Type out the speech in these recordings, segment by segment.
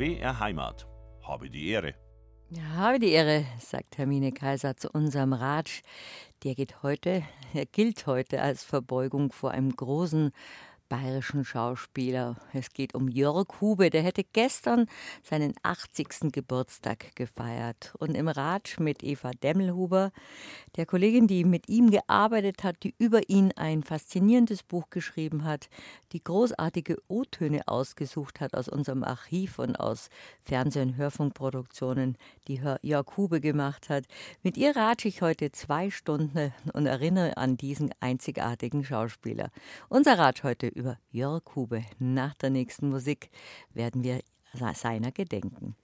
BR Heimat. Habe die Ehre. Habe die Ehre, sagt Hermine Kaiser zu unserem Ratsch. Der geht heute, er gilt heute als Verbeugung vor einem großen bayerischen Schauspieler. Es geht um Jörg Hube, der hätte gestern seinen 80. Geburtstag gefeiert. Und im Ratsch mit Eva Demmelhuber, der Kollegin, die mit ihm gearbeitet hat, die über ihn ein faszinierendes Buch geschrieben hat, die großartige O-Töne ausgesucht hat aus unserem Archiv und aus Fernseh- und Hörfunkproduktionen, die Jörg Hube gemacht hat. Mit ihr ratsche ich heute zwei Stunden und erinnere an diesen einzigartigen Schauspieler. Unser Ratsch heute über Jörg Hube. Nach der nächsten Musik werden wir seiner gedenken.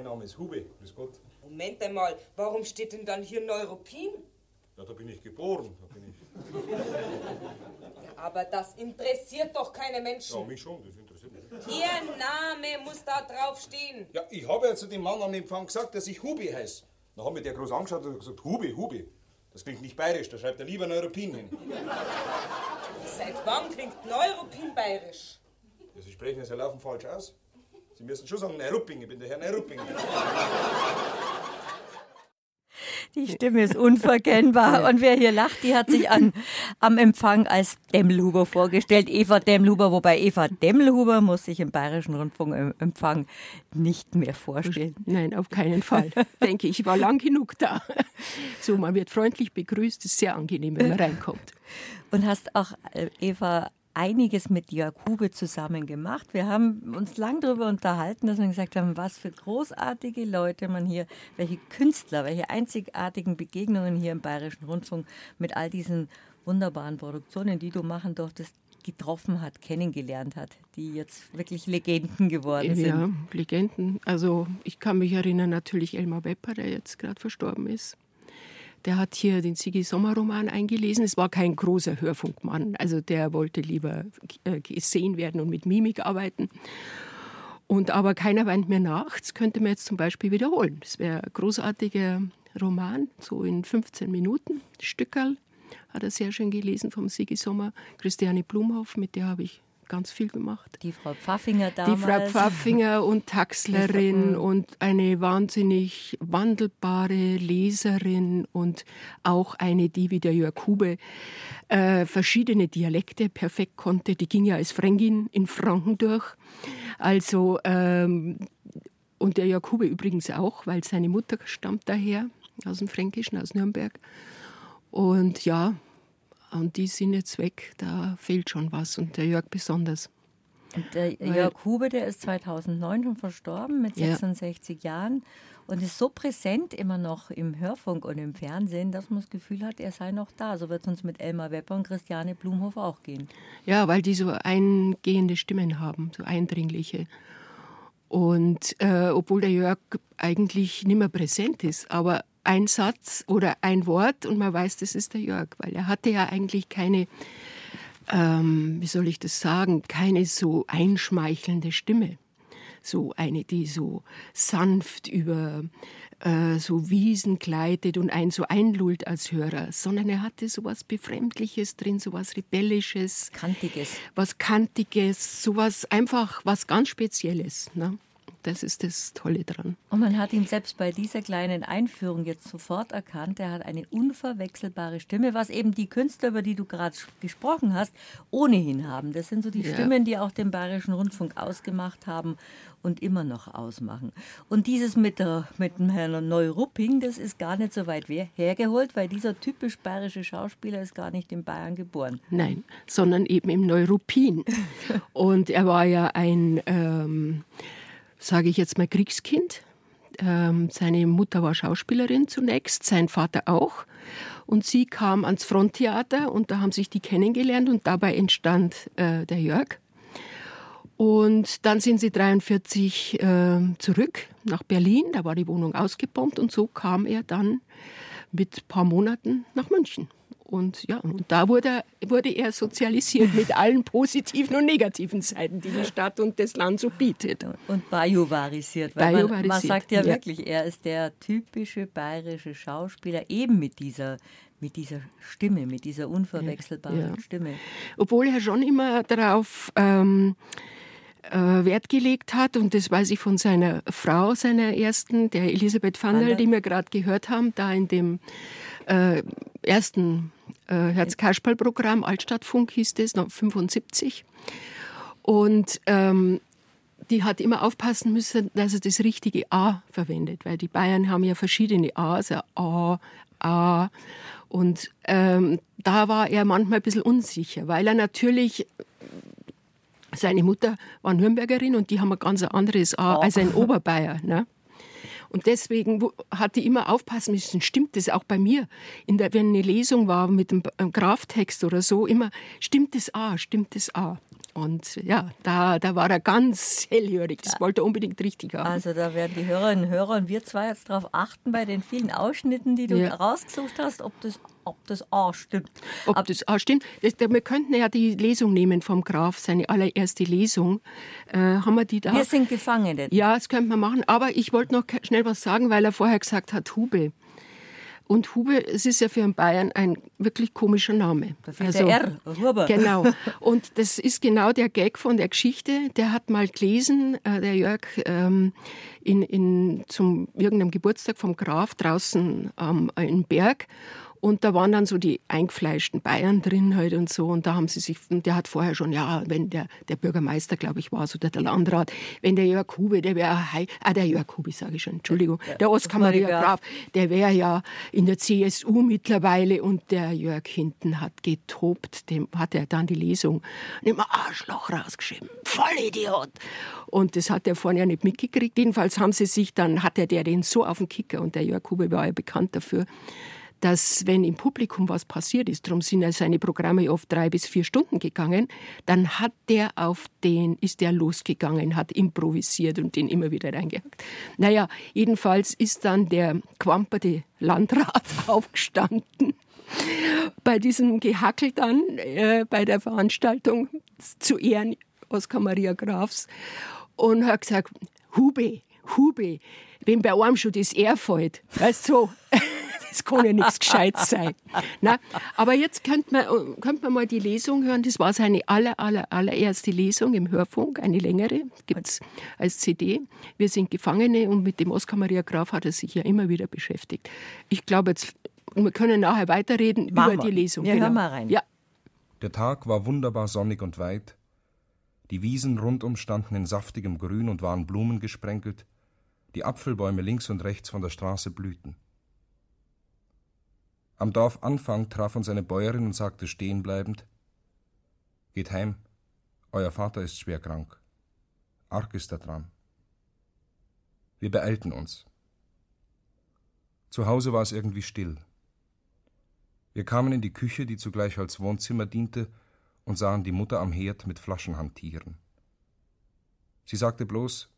Mein Name ist Hube. Grüß Gott. Moment einmal, warum steht denn dann hier Neuruppin? Ja, da bin ich geboren. Da bin ich. Ja, aber das interessiert doch keine Menschen. Ja, mich schon, das interessiert mich. Ihr Name muss da draufstehen. Ja, ich habe ja zu dem Mann am Empfang gesagt, dass ich Hube heiße. Da hat mich der groß angeschaut und gesagt, Hube, Hube. Das klingt nicht bayerisch, da schreibt er lieber Neuruppin hin. Seit wann klingt Neuruppin bayerisch? Ja, Sie sprechen es ja laufen falsch aus. Sie müssen schon sagen, Neurupping, ich bin der Herr Neurupping. Die Stimme ist unverkennbar. Und wer hier lacht, die hat sich an, am Empfang als Demmelhuber vorgestellt. Eva Demmelhuber, wobei Eva Demmelhuber muss sich im Bayerischen Rundfunkempfang nicht mehr vorstellen. Nein, auf keinen Fall. Denke ich, war lang genug da. So, man wird freundlich begrüßt, ist sehr angenehm, wenn man reinkommt. Und hast auch, äh, Eva, einiges mit Jörg Hube zusammen gemacht. Wir haben uns lang darüber unterhalten, dass wir gesagt haben, was für großartige Leute man hier, welche Künstler, welche einzigartigen Begegnungen hier im Bayerischen Rundfunk mit all diesen wunderbaren Produktionen, die du machen durftest, getroffen hat, kennengelernt hat, die jetzt wirklich Legenden geworden sind. Ja, Legenden. Also ich kann mich erinnern natürlich Elmar Wepper, der jetzt gerade verstorben ist. Der hat hier den Sigi Sommer Roman eingelesen. Es war kein großer Hörfunkmann, also der wollte lieber äh, gesehen werden und mit Mimik arbeiten. Und aber keiner weint mir nach. Das könnte man jetzt zum Beispiel wiederholen. Das wäre ein großartiger Roman, so in 15 Minuten. Stückerl hat er sehr schön gelesen vom Sigi Sommer. Christiane Blumhoff, mit der habe ich ganz viel gemacht. Die Frau Pfaffinger damals. Die Frau Pfaffinger und Taxlerin und eine wahnsinnig wandelbare Leserin und auch eine, die wie der Jörg Hube äh, verschiedene Dialekte perfekt konnte. Die ging ja als Fränkin in Franken durch. Also, ähm, und der Jörg Hube übrigens auch, weil seine Mutter stammt daher, aus dem Fränkischen, aus Nürnberg. Und ja, und die sind jetzt weg, da fehlt schon was und der Jörg besonders. Und der Weil, Jörg Hube, der ist 2009 schon verstorben mit 66 ja. Jahren und ist so präsent immer noch im Hörfunk und im Fernsehen, dass man das Gefühl hat, er sei noch da. So wird es uns mit Elmar Wepper und Christiane Blumhoff auch gehen. Ja, weil die so eingehende Stimmen haben, so eindringliche. Und äh, obwohl der Jörg eigentlich nicht mehr präsent ist, aber ein Satz oder ein Wort und man weiß, das ist der Jörg, weil er hatte ja eigentlich keine, ähm, wie soll ich das sagen, keine so einschmeichelnde Stimme. So eine, die so sanft über äh, so Wiesen gleitet und einen so einlullt als Hörer, sondern er hatte so was Befremdliches drin, so was Rebellisches. Kantiges. Was Kantiges, so was einfach was ganz Spezielles. Ne? Das ist das Tolle dran. Und man hat ihn selbst bei dieser kleinen Einführung jetzt sofort erkannt. Er hat eine unverwechselbare Stimme, was eben die Künstler, über die du gerade gesprochen hast, ohnehin haben. Das sind so die ja. Stimmen, die auch den Bayerischen Rundfunk ausgemacht haben und immer noch ausmachen. Und dieses mit, der, mit dem Herrn Neurupping, das ist gar nicht so weit hergeholt, weil dieser typisch bayerische Schauspieler ist gar nicht in Bayern geboren. Nein, sondern eben im Neuruppin. und er war ja ein... Ähm, sage ich jetzt mal, Kriegskind. Ähm, seine Mutter war Schauspielerin zunächst, sein Vater auch. Und sie kam ans Fronttheater und da haben sich die kennengelernt und dabei entstand äh, der Jörg. Und dann sind sie 43 äh, zurück nach Berlin, da war die Wohnung ausgebombt und so kam er dann mit ein paar Monaten nach München. Und ja, und da wurde, wurde er sozialisiert mit allen positiven und negativen Seiten, die die Stadt und das Land so bietet. Und bajuvarisiert. Weil man, man sagt ja, ja, wirklich, er ist der typische bayerische Schauspieler, eben mit dieser, mit dieser Stimme, mit dieser unverwechselbaren ja. Stimme. Obwohl er schon immer darauf ähm, äh, Wert gelegt hat, und das weiß ich von seiner Frau, seiner ersten, der Elisabeth Vandal, die wir gerade gehört haben, da in dem äh, ersten äh, Herz-Kasperl-Programm, Altstadtfunk hieß das, 1975. Und ähm, die hat immer aufpassen müssen, dass er das richtige A verwendet, weil die Bayern haben ja verschiedene A's, also A, A. Und ähm, da war er manchmal ein bisschen unsicher, weil er natürlich seine Mutter war Nürnbergerin und die haben ein ganz anderes A oh. als ein Oberbayer. Ne? Und deswegen hat die immer aufpassen müssen, stimmt das auch bei mir? Der, wenn eine Lesung war mit einem Graftext oder so, immer, stimmt das A, stimmt das A? Und ja, da, da war er ganz hellhörig. Das wollte er unbedingt richtig haben. Also da werden die Hörerinnen und Hörer und wir zwei jetzt darauf achten, bei den vielen Ausschnitten, die du ja. rausgesucht hast, ob das, ob das A stimmt. Ob Ab das A stimmt. Das, wir könnten ja die Lesung nehmen vom Graf, seine allererste Lesung. Äh, haben wir die da? Wir sind Gefangene. Ja, das könnte man machen. Aber ich wollte noch schnell was sagen, weil er vorher gesagt hat, Hube. Und Hube, es ist ja für einen Bayern ein wirklich komischer Name. Also, R, Huber. Genau. Und das ist genau der Gag von der Geschichte. Der hat mal gelesen, äh, der Jörg, ähm, in, in, zum irgendeinem Geburtstag vom Graf draußen ähm, in Berg. Und da waren dann so die eingefleischten Bayern drin halt und so. Und da haben sie sich, der hat vorher schon, ja, wenn der, der Bürgermeister, glaube ich, war, so der, der Landrat, wenn der Jörg Hube, der wäre, ah, der Jörg Hube, sage ich schon, Entschuldigung, der Oskar Maria Graf, der wäre ja in der CSU mittlerweile und der Jörg hinten hat getobt, dem hat er dann die Lesung immer Arschloch rausgeschrieben, Vollidiot. Und das hat er vorne ja nicht mitgekriegt. Jedenfalls haben sie sich dann, hatte der den so auf den Kicker und der Jörg Hube war ja bekannt dafür, dass wenn im Publikum was passiert ist, darum sind ja seine Programme oft drei bis vier Stunden gegangen, dann hat der auf den, ist der losgegangen, hat improvisiert und den immer wieder reingehackt. Naja, jedenfalls ist dann der quamperte Landrat aufgestanden bei diesem Gehackel dann äh, bei der Veranstaltung zu Ehren Oskar Maria Grafs und hat gesagt, Hube, Hube, wenn bei einem schon das fällt, weißt du, so, das kann ja nichts Gescheites sein. Na, aber jetzt könnte man, könnte man mal die Lesung hören. Das war seine aller, aller, allererste Lesung im Hörfunk, eine längere, gibt es als CD. Wir sind Gefangene und mit dem Oskar Maria Graf hat er sich ja immer wieder beschäftigt. Ich glaube, jetzt, wir können nachher weiterreden Machen über wir. die Lesung. Ja, genau. hör mal rein. Ja. Der Tag war wunderbar sonnig und weit. Die Wiesen rundum standen in saftigem Grün und waren blumengesprenkelt. Die Apfelbäume links und rechts von der Straße blühten. Am Dorfanfang traf uns eine Bäuerin und sagte stehenbleibend: Geht heim, euer Vater ist schwer krank. Arg ist er dran. Wir beeilten uns. Zu Hause war es irgendwie still. Wir kamen in die Küche, die zugleich als Wohnzimmer diente, und sahen die Mutter am Herd mit Flaschen hantieren. Sie sagte bloß: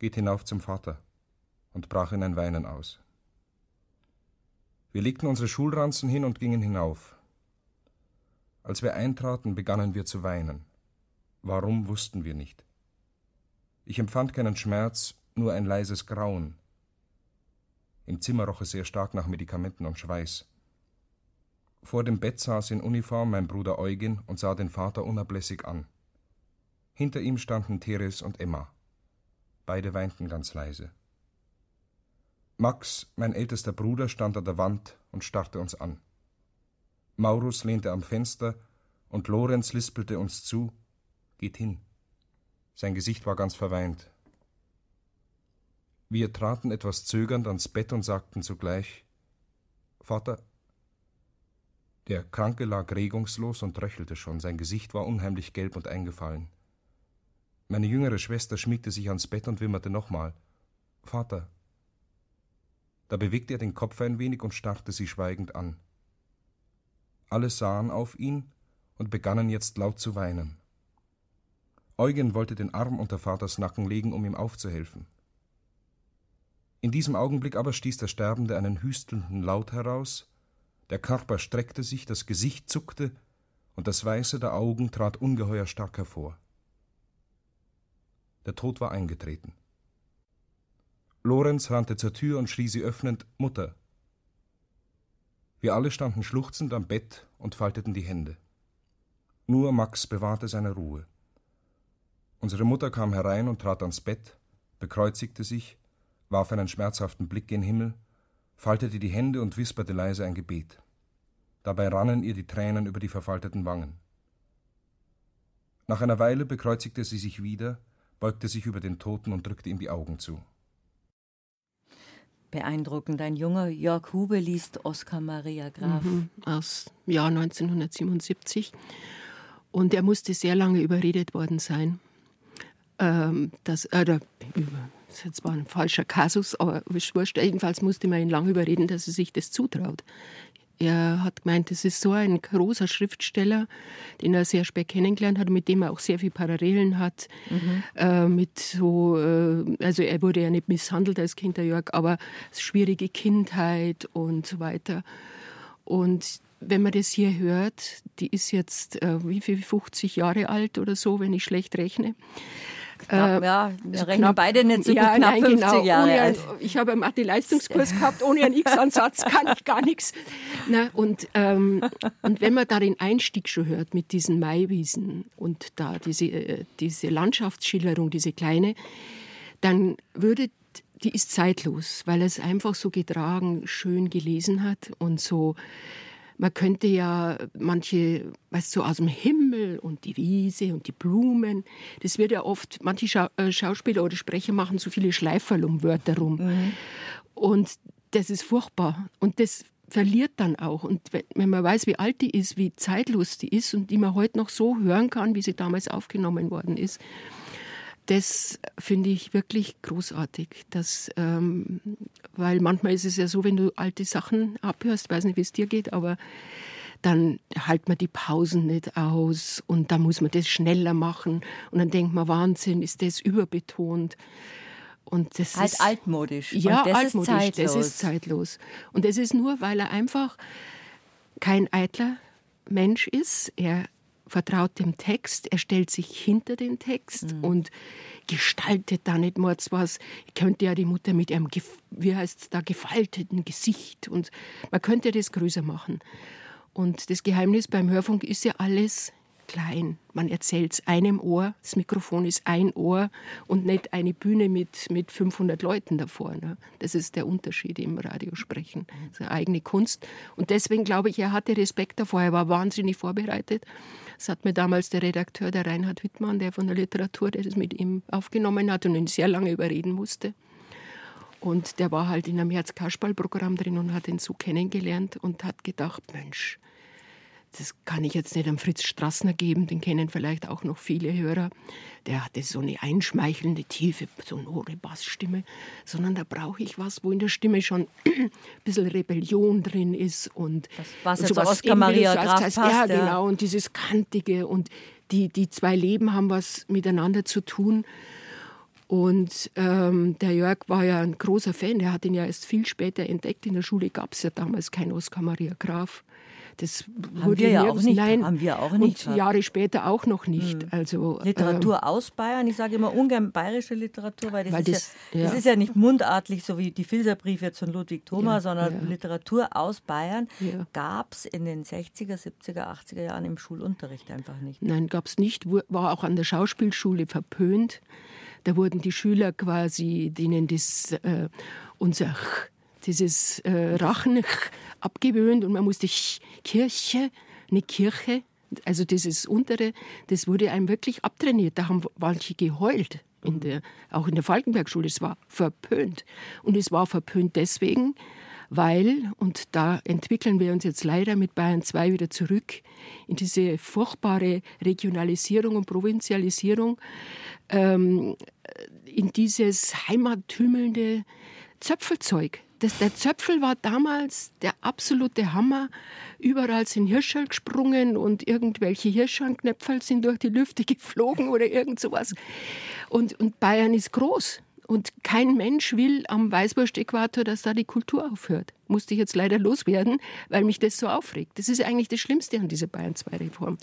Geht hinauf zum Vater und brach in ein Weinen aus. Wir legten unsere Schulranzen hin und gingen hinauf. Als wir eintraten, begannen wir zu weinen. Warum wussten wir nicht. Ich empfand keinen Schmerz, nur ein leises Grauen. Im Zimmer roch es sehr stark nach Medikamenten und Schweiß. Vor dem Bett saß in Uniform mein Bruder Eugen und sah den Vater unablässig an. Hinter ihm standen Teres und Emma. Beide weinten ganz leise. Max, mein ältester Bruder, stand an der Wand und starrte uns an. Maurus lehnte am Fenster und Lorenz lispelte uns zu: Geht hin. Sein Gesicht war ganz verweint. Wir traten etwas zögernd ans Bett und sagten zugleich: Vater. Der Kranke lag regungslos und röchelte schon, sein Gesicht war unheimlich gelb und eingefallen. Meine jüngere Schwester schmiegte sich ans Bett und wimmerte nochmal: Vater. Da bewegte er den Kopf ein wenig und starrte sie schweigend an. Alle sahen auf ihn und begannen jetzt laut zu weinen. Eugen wollte den Arm unter Vaters Nacken legen, um ihm aufzuhelfen. In diesem Augenblick aber stieß der Sterbende einen hüstelnden Laut heraus, der Körper streckte sich, das Gesicht zuckte, und das Weiße der Augen trat ungeheuer stark hervor. Der Tod war eingetreten. Lorenz rannte zur Tür und schrie sie öffnend Mutter. Wir alle standen schluchzend am Bett und falteten die Hände. Nur Max bewahrte seine Ruhe. Unsere Mutter kam herein und trat ans Bett, bekreuzigte sich, warf einen schmerzhaften Blick gen Himmel, faltete die Hände und wisperte leise ein Gebet. Dabei rannen ihr die Tränen über die verfalteten Wangen. Nach einer Weile bekreuzigte sie sich wieder, beugte sich über den Toten und drückte ihm die Augen zu. Beeindruckend. Ein junger Jörg Hube liest Oskar Maria Graf. Mhm, aus Jahr 1977. Und er musste sehr lange überredet worden sein. Ähm, das, äh, das jetzt zwar ein falscher Kasus, aber wurscht. Jedenfalls musste man ihn lange überreden, dass er sich das zutraut. Er hat gemeint, es ist so ein großer Schriftsteller, den er sehr spät kennengelernt hat, mit dem er auch sehr viel Parallelen hat. Mhm. Äh, mit so, äh, also er wurde ja nicht misshandelt als Kind, der Jörg, aber schwierige Kindheit und so weiter. Und wenn man das hier hört, die ist jetzt äh, wie viel 50 Jahre alt oder so, wenn ich schlecht rechne. Knapp, äh, ja, wir so rechnen knapp, beide nicht so ja, knapp nein, 50 genau. Jahre ein, Ich habe einen Mathe-Leistungskurs gehabt, ohne einen X-Ansatz kann ich gar nichts. Na, und, ähm, und wenn man da den Einstieg schon hört mit diesen Maiwiesen und da diese, äh, diese Landschaftsschilderung, diese kleine, dann würde die ist zeitlos, weil es einfach so getragen, schön gelesen hat und so man könnte ja manche, weißt du, aus dem Himmel und die Wiese und die Blumen, das wird ja oft, manche Schau äh, Schauspieler oder Sprecher machen so viele Schleiferl um Wörter rum. Mhm. Und das ist furchtbar. Und das verliert dann auch. Und wenn man weiß, wie alt die ist, wie zeitlos die ist und die man heute noch so hören kann, wie sie damals aufgenommen worden ist, das finde ich wirklich großartig. Das, ähm, weil manchmal ist es ja so, wenn du alte Sachen abhörst, weiß nicht, wie es dir geht, aber dann hält man die Pausen nicht aus und da muss man das schneller machen und dann denkt man, Wahnsinn, ist das überbetont. Und das halt ist, altmodisch. Ja, das altmodisch. Ist zeitlos. Das ist zeitlos. Und das ist nur, weil er einfach kein eitler Mensch ist. Er vertraut dem Text, er stellt sich hinter den Text mhm. und gestaltet da nicht mal was. Könnte ja die Mutter mit ihrem, wie heißt es da, gefalteten Gesicht und man könnte das größer machen. Und das Geheimnis beim Hörfunk ist ja alles klein. Man erzählt es einem Ohr, das Mikrofon ist ein Ohr und nicht eine Bühne mit, mit 500 Leuten davor. Ne? Das ist der Unterschied im Radiosprechen. Das ist eine eigene Kunst. Und deswegen glaube ich, er hatte Respekt davor. Er war wahnsinnig vorbereitet. Das hat mir damals der Redakteur, der Reinhard Wittmann, der von der Literatur, der das mit ihm aufgenommen hat und ihn sehr lange überreden musste. Und der war halt in einem Herz-Kasperl-Programm drin und hat ihn so kennengelernt und hat gedacht, Mensch, das kann ich jetzt nicht am Fritz Strassner geben, den kennen vielleicht auch noch viele Hörer. Der hatte so eine einschmeichelnde, tiefe, sonore Bassstimme, sondern da brauche ich was, wo in der Stimme schon ein bisschen Rebellion drin ist und das, was jetzt sowas Oskar Maria Graf heißt, passt, ja, genau, und dieses Kantige und die, die zwei Leben haben was miteinander zu tun. Und ähm, der Jörg war ja ein großer Fan, der hat ihn ja erst viel später entdeckt. In der Schule gab es ja damals keinen Oskar Maria Graf. Das haben wir ja auch nicht. Nein, haben wir auch nicht. Und Jahre später auch noch nicht. Hm. Also, Literatur ähm, aus Bayern. Ich sage immer ungern bayerische Literatur, weil das, weil ist, das, ja, das ist ja nicht mundartlich, so wie die Filserbriefe jetzt von Ludwig Thoma, ja, sondern ja. Literatur aus Bayern gab es in den 60er, 70er, 80er Jahren im Schulunterricht einfach nicht. Nein, gab es nicht. War auch an der Schauspielschule verpönt. Da wurden die Schüler quasi, denen das äh, unser dieses äh, Rachen abgewöhnt und man musste Kirche, eine Kirche, also dieses untere, das wurde einem wirklich abtrainiert. Da haben manche geheult, in mhm. der, auch in der Falkenbergschule. Es war verpönt. Und es war verpönt deswegen, weil, und da entwickeln wir uns jetzt leider mit Bayern 2 wieder zurück in diese furchtbare Regionalisierung und Provinzialisierung, ähm, in dieses heimattümelnde Zöpfelzeug. Das, der Zöpfel war damals der absolute Hammer. Überall sind Hirscherl gesprungen und irgendwelche Hirschernknöpferl sind durch die Lüfte geflogen oder irgend sowas. Und, und Bayern ist groß. Und kein Mensch will am Weißwurst-Äquator, dass da die Kultur aufhört. Musste ich jetzt leider loswerden, weil mich das so aufregt. Das ist eigentlich das Schlimmste an dieser Bayern-2-Reform.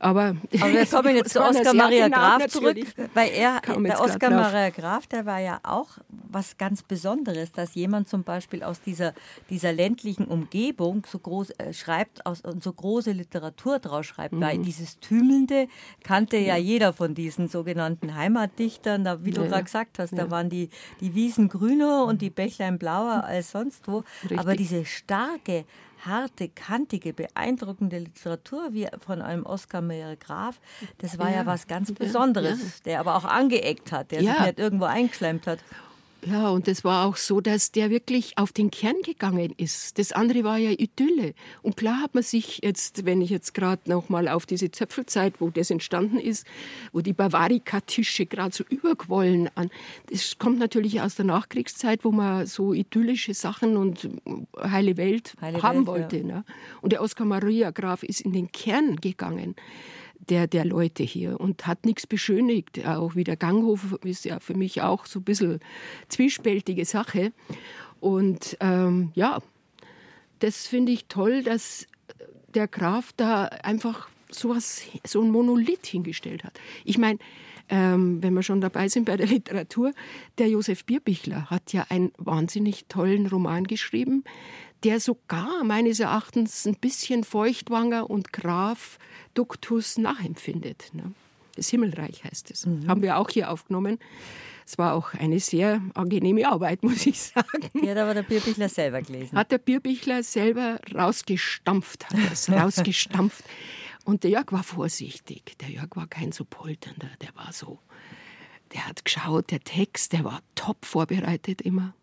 Aber, Aber wir kommen jetzt zu Oskar Maria Graf zurück, weil er, der Oskar Maria Graf, der war ja auch was ganz Besonderes, dass jemand zum Beispiel aus dieser, dieser ländlichen Umgebung so groß äh, schreibt aus, und so große Literatur draus schreibt, mhm. weil dieses Tümelnde kannte ja. ja. jeder von diesen sogenannten Heimatdichtern, da, wie du ja, gerade gesagt hast, da waren die, die Wiesen grüner und die Bächlein blauer als sonst wo, Richtig. aber diese starke harte, kantige, beeindruckende Literatur wie von einem Oskar Mayer Graf, das war ja, ja was ganz Besonderes, ja. der aber auch angeeckt hat, der sich nicht irgendwo eingeschlemmt hat. Ja, und es war auch so, dass der wirklich auf den Kern gegangen ist. Das andere war ja Idylle. Und klar hat man sich jetzt, wenn ich jetzt gerade noch mal auf diese Zöpfelzeit, wo das entstanden ist, wo die Bavarika-Tische gerade so überquollen an, das kommt natürlich aus der Nachkriegszeit, wo man so idyllische Sachen und heile Welt heile haben Welt, wollte. Ja. Ne? Und der Oskar Maria Graf ist in den Kern gegangen der, der Leute hier und hat nichts beschönigt. Auch wie der Ganghof ist ja für mich auch so ein bisschen zwiespältige Sache. Und ähm, ja, das finde ich toll, dass der Graf da einfach sowas, so ein Monolith hingestellt hat. Ich meine, ähm, wenn wir schon dabei sind bei der Literatur, der Josef Bierbichler hat ja einen wahnsinnig tollen Roman geschrieben, der sogar meines Erachtens ein bisschen Feuchtwanger und Graf Duktus nachempfindet. Ne? Das Himmelreich heißt es. Mhm. Haben wir auch hier aufgenommen. Es war auch eine sehr angenehme Arbeit, muss ich sagen. Die hat aber der Bierbichler selber gelesen. Hat der Bierbichler selber rausgestampft, hat es rausgestampft. Und der Jörg war vorsichtig. Der Jörg war kein so polternder, der war so. Der hat geschaut, der Text, der war top vorbereitet immer.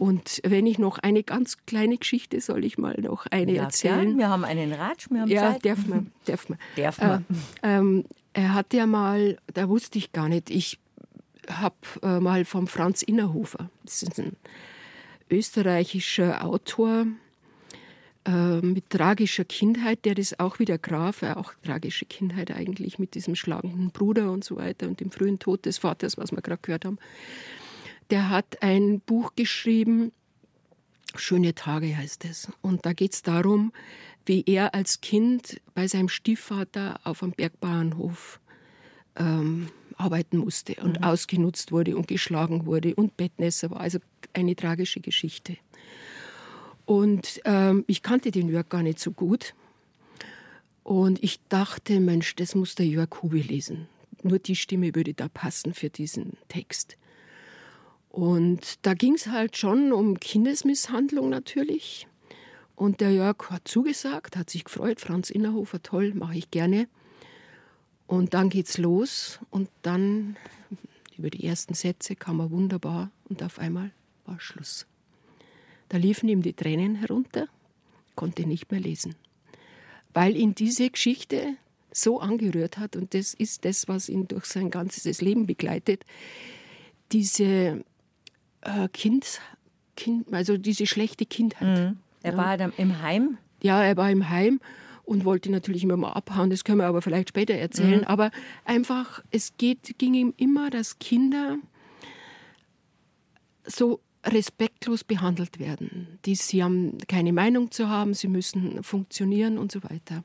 Und wenn ich noch eine ganz kleine Geschichte, soll ich mal noch eine ja, erzählen? Gern. Wir haben einen Ratsch, wir haben ja, Zeit. darf man. Darf man. darf man. Äh, ähm, er hat ja mal, da wusste ich gar nicht, ich habe äh, mal vom Franz Innerhofer, das ist ein österreichischer Autor äh, mit tragischer Kindheit, der ist auch wieder Graf, äh, auch tragische Kindheit eigentlich mit diesem schlagenden Bruder und so weiter und dem frühen Tod des Vaters, was wir gerade gehört haben der hat ein Buch geschrieben, Schöne Tage heißt es. Und da geht es darum, wie er als Kind bei seinem Stiefvater auf einem Bergbauernhof ähm, arbeiten musste und mhm. ausgenutzt wurde und geschlagen wurde und Bettnässer war. Also eine tragische Geschichte. Und ähm, ich kannte den Jörg gar nicht so gut. Und ich dachte, Mensch, das muss der Jörg Hube lesen. Nur die Stimme würde da passen für diesen Text. Und da ging es halt schon um Kindesmisshandlung natürlich. Und der Jörg hat zugesagt, hat sich gefreut. Franz Innerhofer, toll, mache ich gerne. Und dann geht's los und dann über die ersten Sätze kam er wunderbar und auf einmal war Schluss. Da liefen ihm die Tränen herunter, konnte nicht mehr lesen, weil ihn diese Geschichte so angerührt hat und das ist das, was ihn durch sein ganzes Leben begleitet. Diese äh, kind, kind, also diese schlechte Kindheit. Mhm. Er ja. war dann im Heim? Ja, er war im Heim und wollte natürlich immer mal abhauen. Das können wir aber vielleicht später erzählen. Mhm. Aber einfach, es geht, ging ihm immer, dass Kinder so respektlos behandelt werden. Die, sie haben keine Meinung zu haben, sie müssen funktionieren und so weiter.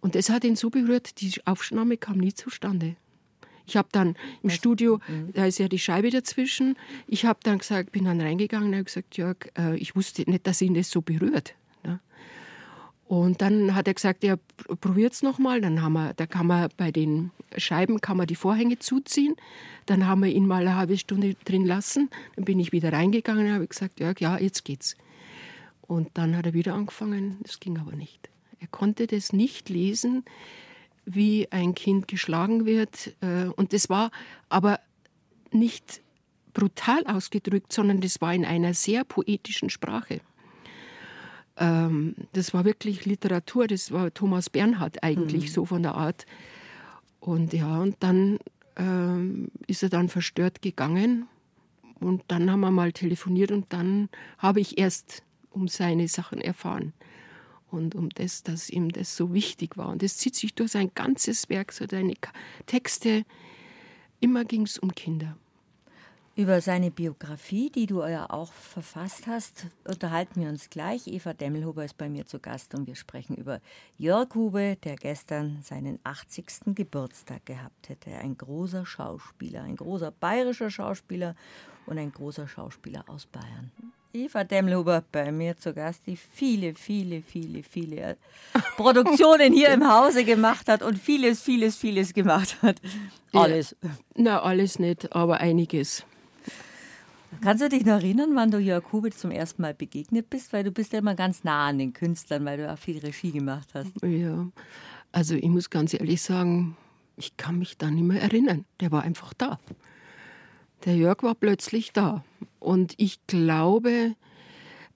Und das hat ihn so berührt, die Aufnahme kam nie zustande. Ich habe dann im das, Studio, mhm. da ist ja die Scheibe dazwischen, ich habe dann gesagt, bin dann reingegangen und habe gesagt, Jörg, äh, ich wusste nicht, dass ihn das so berührt. Und dann hat er gesagt, ja, probiert's noch mal. Dann haben wir, da kann man bei den Scheiben kann man die Vorhänge zuziehen. Dann haben wir ihn mal eine halbe Stunde drin lassen. Dann bin ich wieder reingegangen und habe gesagt, ja, ja, jetzt geht's. Und dann hat er wieder angefangen. Das ging aber nicht. Er konnte das nicht lesen, wie ein Kind geschlagen wird. Äh, und das war aber nicht brutal ausgedrückt, sondern das war in einer sehr poetischen Sprache. Ähm, das war wirklich Literatur, das war Thomas Bernhard eigentlich mhm. so von der Art. Und ja, und dann ähm, ist er dann verstört gegangen und dann haben wir mal telefoniert und dann habe ich erst um seine Sachen erfahren und um das, dass ihm das so wichtig war. Und das zieht sich durch sein ganzes Werk, so seine Texte. Immer ging es um Kinder. Über seine Biografie, die du ja auch verfasst hast, unterhalten wir uns gleich. Eva Demmelhuber ist bei mir zu Gast und wir sprechen über Jörg Hube, der gestern seinen 80. Geburtstag gehabt hätte. Ein großer Schauspieler, ein großer bayerischer Schauspieler und ein großer Schauspieler aus Bayern. Eva Demmelhuber bei mir zu Gast, die viele, viele, viele, viele Produktionen hier im Hause gemacht hat und vieles, vieles, vieles gemacht hat. Alles. Na, alles nicht, aber einiges. Kannst du dich noch erinnern, wann du Jörg Hube zum ersten Mal begegnet bist? Weil du bist ja immer ganz nah an den Künstlern, weil du auch viel Regie gemacht hast. Ja, also ich muss ganz ehrlich sagen, ich kann mich da nicht mehr erinnern. Der war einfach da. Der Jörg war plötzlich da. Und ich glaube,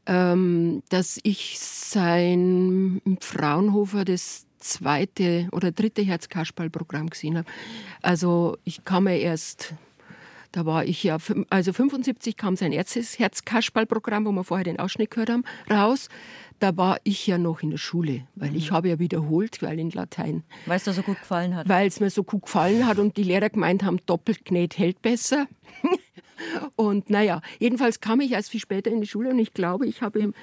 ähm, dass ich sein Fraunhofer das zweite oder dritte Herz-Kasperl-Programm gesehen habe. Also ich kam ja erst da war ich ja, also 75 kam sein erstes Herz-Kasperl-Programm, wo wir vorher den Ausschnitt gehört haben, raus. Da war ich ja noch in der Schule, weil ich mhm. habe ja wiederholt, weil in Latein. Weil es dir so gut gefallen hat. Weil es mir so gut gefallen hat und die Lehrer gemeint haben, doppelt genäht hält besser. und naja, jedenfalls kam ich erst viel später in die Schule und ich glaube, ich habe ihn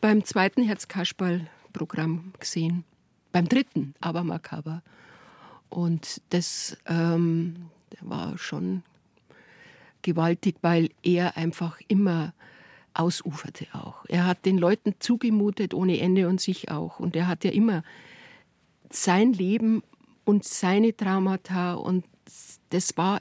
beim zweiten Herz-Kasperl-Programm gesehen. Beim dritten, aber makaber. Und das ähm, war schon gewaltig, weil er einfach immer ausuferte auch. Er hat den Leuten zugemutet ohne Ende und sich auch. Und er hat ja immer sein Leben und seine Traumata und das war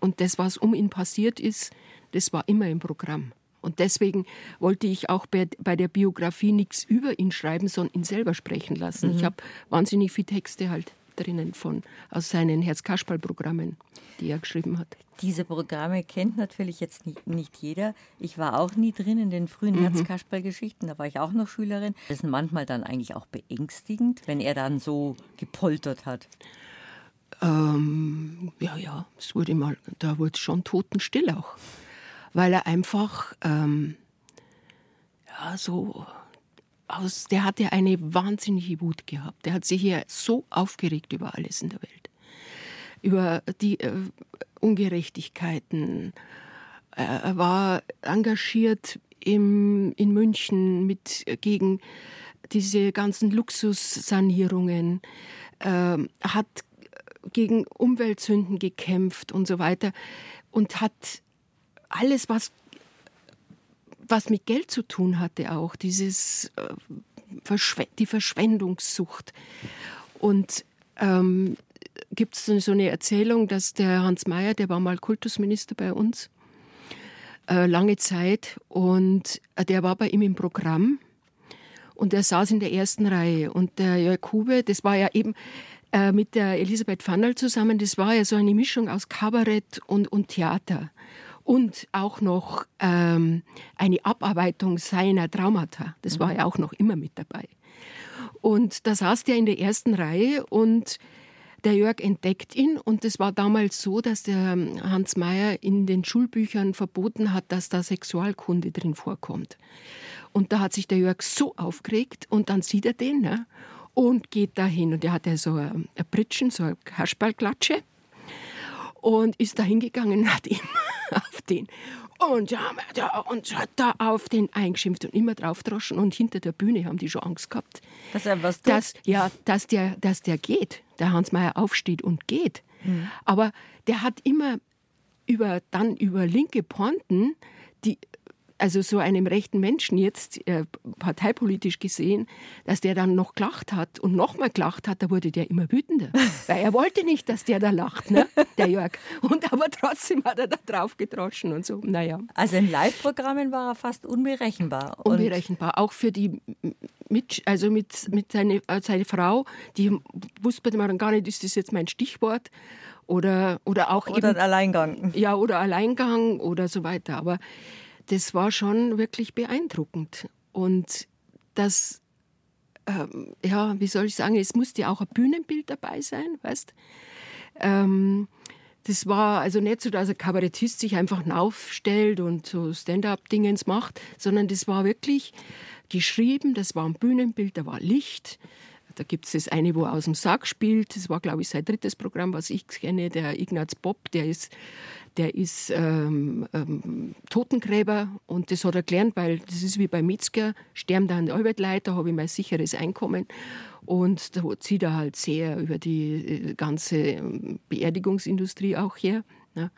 und das, was um ihn passiert ist, das war immer im Programm. Und deswegen wollte ich auch bei, bei der Biografie nichts über ihn schreiben, sondern ihn selber sprechen lassen. Mhm. Ich habe wahnsinnig viele Texte halt drinnen von aus seinen Herz-Kasperl-Programmen, die er geschrieben hat. Diese Programme kennt natürlich jetzt nicht, nicht jeder. Ich war auch nie drin in den frühen mhm. Herz-Kasperl-Geschichten, da war ich auch noch Schülerin. Das ist manchmal dann eigentlich auch beängstigend, wenn er dann so gepoltert hat. Ähm, ja, ja, es wurde mal, da wurde schon totenstill auch, weil er einfach ähm, ja so aus, der hat ja eine wahnsinnige Wut gehabt. Der hat sich hier so aufgeregt über alles in der Welt. Über die äh, Ungerechtigkeiten. Er war engagiert im, in München mit, gegen diese ganzen Luxussanierungen, äh, hat gegen Umweltsünden gekämpft und so weiter und hat alles, was, was mit Geld zu tun hatte, auch dieses äh, die Verschwendungssucht. Und ähm, gibt es so eine Erzählung, dass der Hans Mayer, der war mal Kultusminister bei uns, äh, lange Zeit, und äh, der war bei ihm im Programm und er saß in der ersten Reihe. Und der Jörg Hube, das war ja eben äh, mit der Elisabeth Pfannel zusammen, das war ja so eine Mischung aus Kabarett und, und Theater. Und auch noch ähm, eine Abarbeitung seiner Traumata. Das war ja auch noch immer mit dabei. Und da saß der in der ersten Reihe und der Jörg entdeckt ihn und es war damals so, dass der ähm, Hans Mayer in den Schulbüchern verboten hat, dass da Sexualkunde drin vorkommt. Und da hat sich der Jörg so aufgeregt und dann sieht er den ne, und geht dahin und er hatte so ein Pritschen, so eine Kasperlklatsche und ist da hingegangen und hat ihm auf den und, ja, und hat da auf den eingeschimpft und immer draufdroschen. Und hinter der Bühne haben die schon Angst gehabt. Dass er was tut? Dass, ja, dass der, dass der geht. Der Hans Mayer aufsteht und geht. Mhm. Aber der hat immer über, dann über linke Pointen die also so einem rechten Menschen jetzt äh, parteipolitisch gesehen, dass der dann noch gelacht hat und nochmal gelacht hat, da wurde der immer wütender. Weil er wollte nicht, dass der da lacht, ne? der Jörg. Und aber trotzdem hat er da drauf gedroschen und so. Naja. Also in Live-Programmen war er fast unberechenbar. Unberechenbar. Auch für die mit, also mit, mit seine, äh, seine Frau, die wusste man dann gar nicht, ist das jetzt mein Stichwort? Oder, oder auch oder eben, Alleingang. Ja, oder Alleingang oder so weiter. Aber das war schon wirklich beeindruckend. Und das, ähm, ja, wie soll ich sagen, es musste ja auch ein Bühnenbild dabei sein, weißt ähm, das war also nicht so, dass ein Kabarettist sich einfach aufstellt und so Stand-up-Dingens macht, sondern das war wirklich geschrieben, das war ein Bühnenbild, da war Licht, da gibt es das eine, wo er aus dem Sack spielt. Das war, glaube ich, sein drittes Programm, was ich kenne. Der Ignaz Bob, der ist, der ist ähm, ähm, Totengräber und das hat er gelernt, weil das ist wie bei Metzger, sterben da an der Arbeitleiter, habe ich mein sicheres Einkommen. Und da zieht er halt sehr über die äh, ganze ähm, Beerdigungsindustrie auch her. Ne?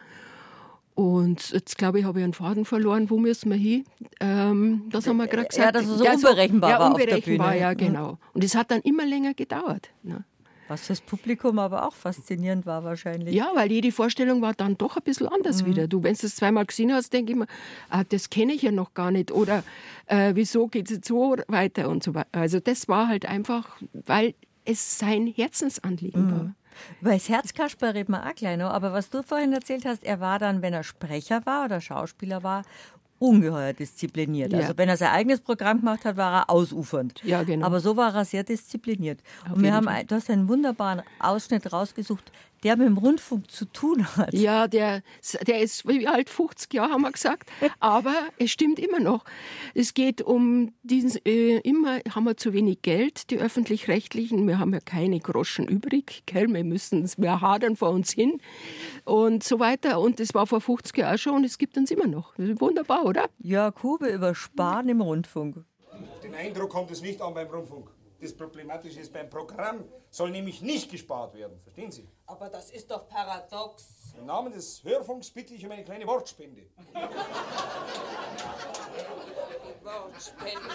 Und jetzt glaube ich, habe ich einen Faden verloren. Wo müssen wir hin? Ähm, das haben wir gerade gesagt. Ja, dass es so ja, unberechenbar ja, war unberechenbar, auf der Bühne. ja, genau. Und es hat dann immer länger gedauert. Ne? Was fürs Publikum aber auch faszinierend war wahrscheinlich. Ja, weil jede Vorstellung war dann doch ein bisschen anders mhm. wieder. Du, wenn du es zweimal gesehen hast, denke ich mir, ah, das kenne ich ja noch gar nicht. Oder äh, wieso geht es jetzt so weiter und so weiter. Also das war halt einfach, weil es sein Herzensanliegen mhm. war. Über das Herzkasper reden wir auch gleich noch. Aber was du vorhin erzählt hast, er war dann, wenn er Sprecher war oder Schauspieler war, ungeheuer diszipliniert. Ja. Also wenn er sein eigenes Programm gemacht hat, war er ausufernd. Ja, genau. Aber so war er sehr diszipliniert. Auf und wir haben, du hast einen wunderbaren Ausschnitt rausgesucht, der mit dem Rundfunk zu tun hat. Ja, der, der ist wie alt, 50 Jahre haben wir gesagt, aber es stimmt immer noch. Es geht um diesen, äh, immer haben wir zu wenig Geld, die Öffentlich-Rechtlichen, wir haben ja keine Groschen übrig, gell? wir müssen, wir hadern vor uns hin und so weiter und das war vor 50 Jahren schon und es gibt uns immer noch. Wunderbar, oder? Ja, Kube über Sparen im Rundfunk. Den Eindruck kommt es nicht an beim Rundfunk. Das Problematische ist, beim Programm soll nämlich nicht gespart werden. Verstehen Sie? Aber das ist doch paradox. Im Namen des Hörfunks bitte ich um eine kleine Wortspende. Wortspende,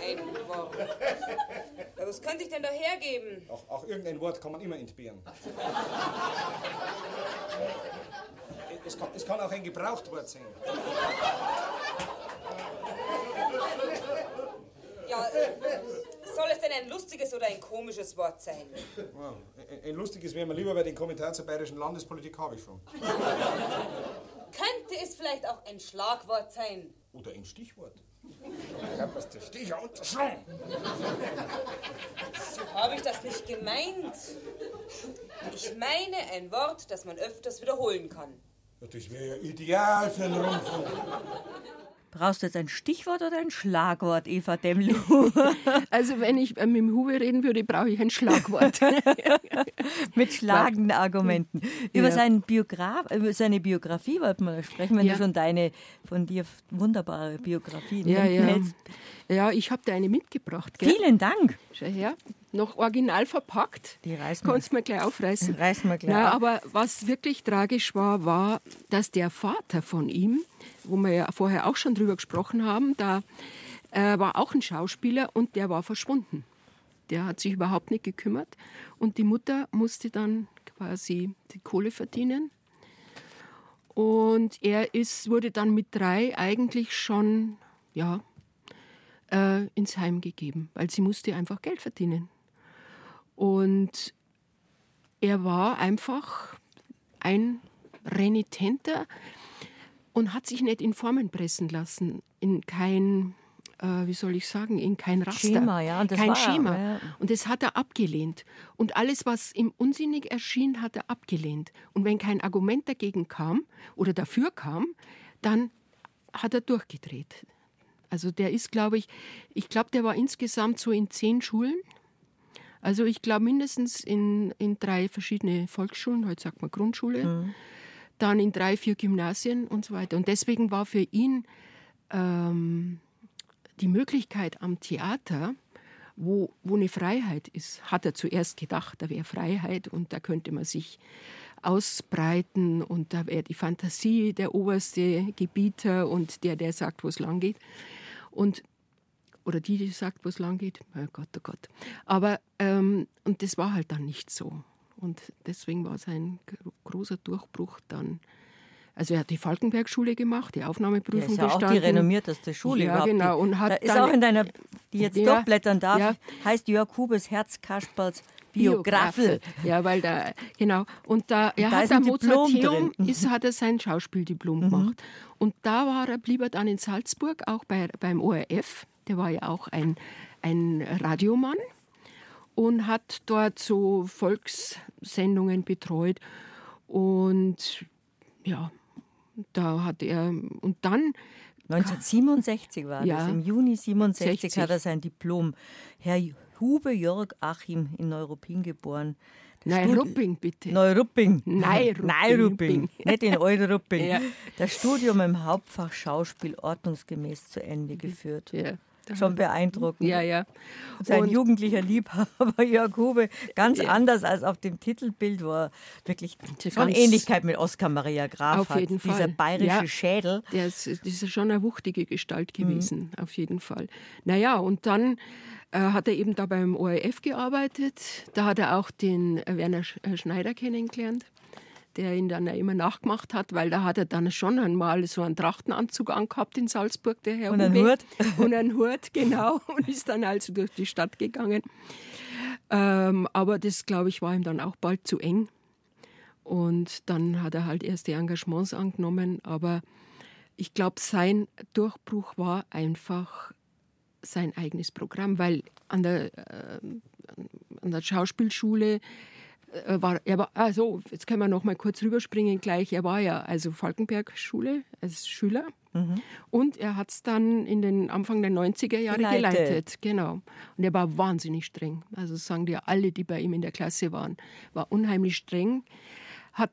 ein Wort. Ja, was könnte ich denn da hergeben? Auch, auch irgendein Wort kann man immer entbehren. es, kann, es kann auch ein Gebrauchtwort sein. Ja, soll es denn ein lustiges oder ein komisches Wort sein? Wow. Ein lustiges wäre mir lieber, weil den Kommentar zur bayerischen Landespolitik habe ich schon. Könnte es vielleicht auch ein Schlagwort sein? Oder ein Stichwort? Ich habe der Sticher unterschlagen. So habe ich das nicht gemeint. Ich meine ein Wort, das man öfters wiederholen kann. Das wäre ja ideal für einen Rundfunk. Brauchst du jetzt ein Stichwort oder ein Schlagwort, Eva Demlu? Also wenn ich mit dem Huwe reden würde, brauche ich ein Schlagwort. mit schlagenden Argumenten. Über, ja. seinen Biograf, über seine Biografie wollten wir sprechen, wenn ja. du schon deine von dir wunderbare Biografie ja, ja. Ja, ich habe dir eine mitgebracht. Gell? Vielen Dank. Schau her, noch original verpackt. Die reißen wir. Kannst du mir gleich aufreißen. Reißen wir gleich Na, auf. aber was wirklich tragisch war, war, dass der Vater von ihm, wo wir ja vorher auch schon drüber gesprochen haben, da äh, war auch ein Schauspieler und der war verschwunden. Der hat sich überhaupt nicht gekümmert und die Mutter musste dann quasi die Kohle verdienen. Und er ist, wurde dann mit drei eigentlich schon ja, äh, ins Heim gegeben, weil sie musste einfach Geld verdienen. Und er war einfach ein renitenter und hat sich nicht in Formen pressen lassen, in kein, äh, wie soll ich sagen, in kein Raster, Schema, ja, das kein war er, Schema. ja. Und das hat er abgelehnt. Und alles, was ihm unsinnig erschien, hat er abgelehnt. Und wenn kein Argument dagegen kam oder dafür kam, dann hat er durchgedreht. Also der ist, glaube ich, ich glaube, der war insgesamt so in zehn Schulen. Also ich glaube mindestens in, in drei verschiedene Volksschulen, heute sagt man Grundschule, dann in drei, vier Gymnasien und so weiter. Und deswegen war für ihn ähm, die Möglichkeit am Theater, wo, wo eine Freiheit ist, hat er zuerst gedacht, da wäre Freiheit und da könnte man sich ausbreiten und da wäre die Fantasie der oberste Gebieter und der, der sagt, wo es lang geht. Und oder die, die sagt, wo es lang geht. Oh Gott, oh Gott. Aber, ähm, und das war halt dann nicht so. Und deswegen war sein gro- großer Durchbruch dann. Also er hat die Falkenberg-Schule gemacht, die Ja, Aufnahmeprüfung ist ja auch bestanden. die renommierteste Schule Ja, überhaupt. genau. Die- Und hat da ist auch in deiner, die jetzt Ja, durchblättern darf, ja. heißt Jörg Hubes Herzkasperls Biografel. Ja, weil da, genau. Und da, er da hat am ein Mozarteum. Mhm. ist, hat er sein Schauspieldiplom gemacht. Und da war er, blieb er dann in Salzburg, auch bei, beim ORF. Der war ja auch ein, ein Radiomann und hat dort so Volkssendungen betreut. Und ja, da hat er, und dann 1967 war Ja. das. Im Juni 67 60. hat er sein Diplom. Herr Hube Jörg Achim in Neuruppin geboren. Das Nein, Studi- Rupping bitte. Neurupping. Neurupping. Neurupping. Nicht in Eurupping. Ja. Das Studium im Hauptfach Schauspiel ordnungsgemäß zu Ende geführt. Ja. Schon beeindruckend. Ja, ja. Sein Und- jugendlicher Liebhaber Jörg Hube, ganz anders als auf dem Titelbild, wo er wirklich Ja, schon Ähnlichkeit mit Oskar Maria Graf Auf hat. jeden Dieser Fall. bayerische Ja. Schädel. Der ist, das ist ja schon eine wuchtige Gestalt Mhm. gewesen, auf jeden Fall. Naja, und dann äh, hat er eben da beim ORF gearbeitet. Da hat er auch den äh, Werner äh, Schneider kennengelernt, der ihn dann immer nachgemacht hat, weil da hat er dann schon einmal so einen Trachtenanzug angehabt in Salzburg, der Herr Und einen. Hut. Und einen Hut, genau. Und ist dann also durch die Stadt gegangen. Ähm, aber das, glaube ich, war ihm dann auch bald zu eng. Und dann hat er halt erste Engagements angenommen. Aber ich glaube, sein Durchbruch war einfach sein eigenes Programm, weil an der, äh, an der Schauspielschule war er war also jetzt können wir noch mal kurz rüberspringen gleich er war ja also Falkenberg Schule als Schüler Mhm. und er hat es dann in den Anfang der 90er Jahre Geleitet. geleitet. genau und er war wahnsinnig streng also sagen dir alle die bei ihm in der Klasse waren war unheimlich streng hat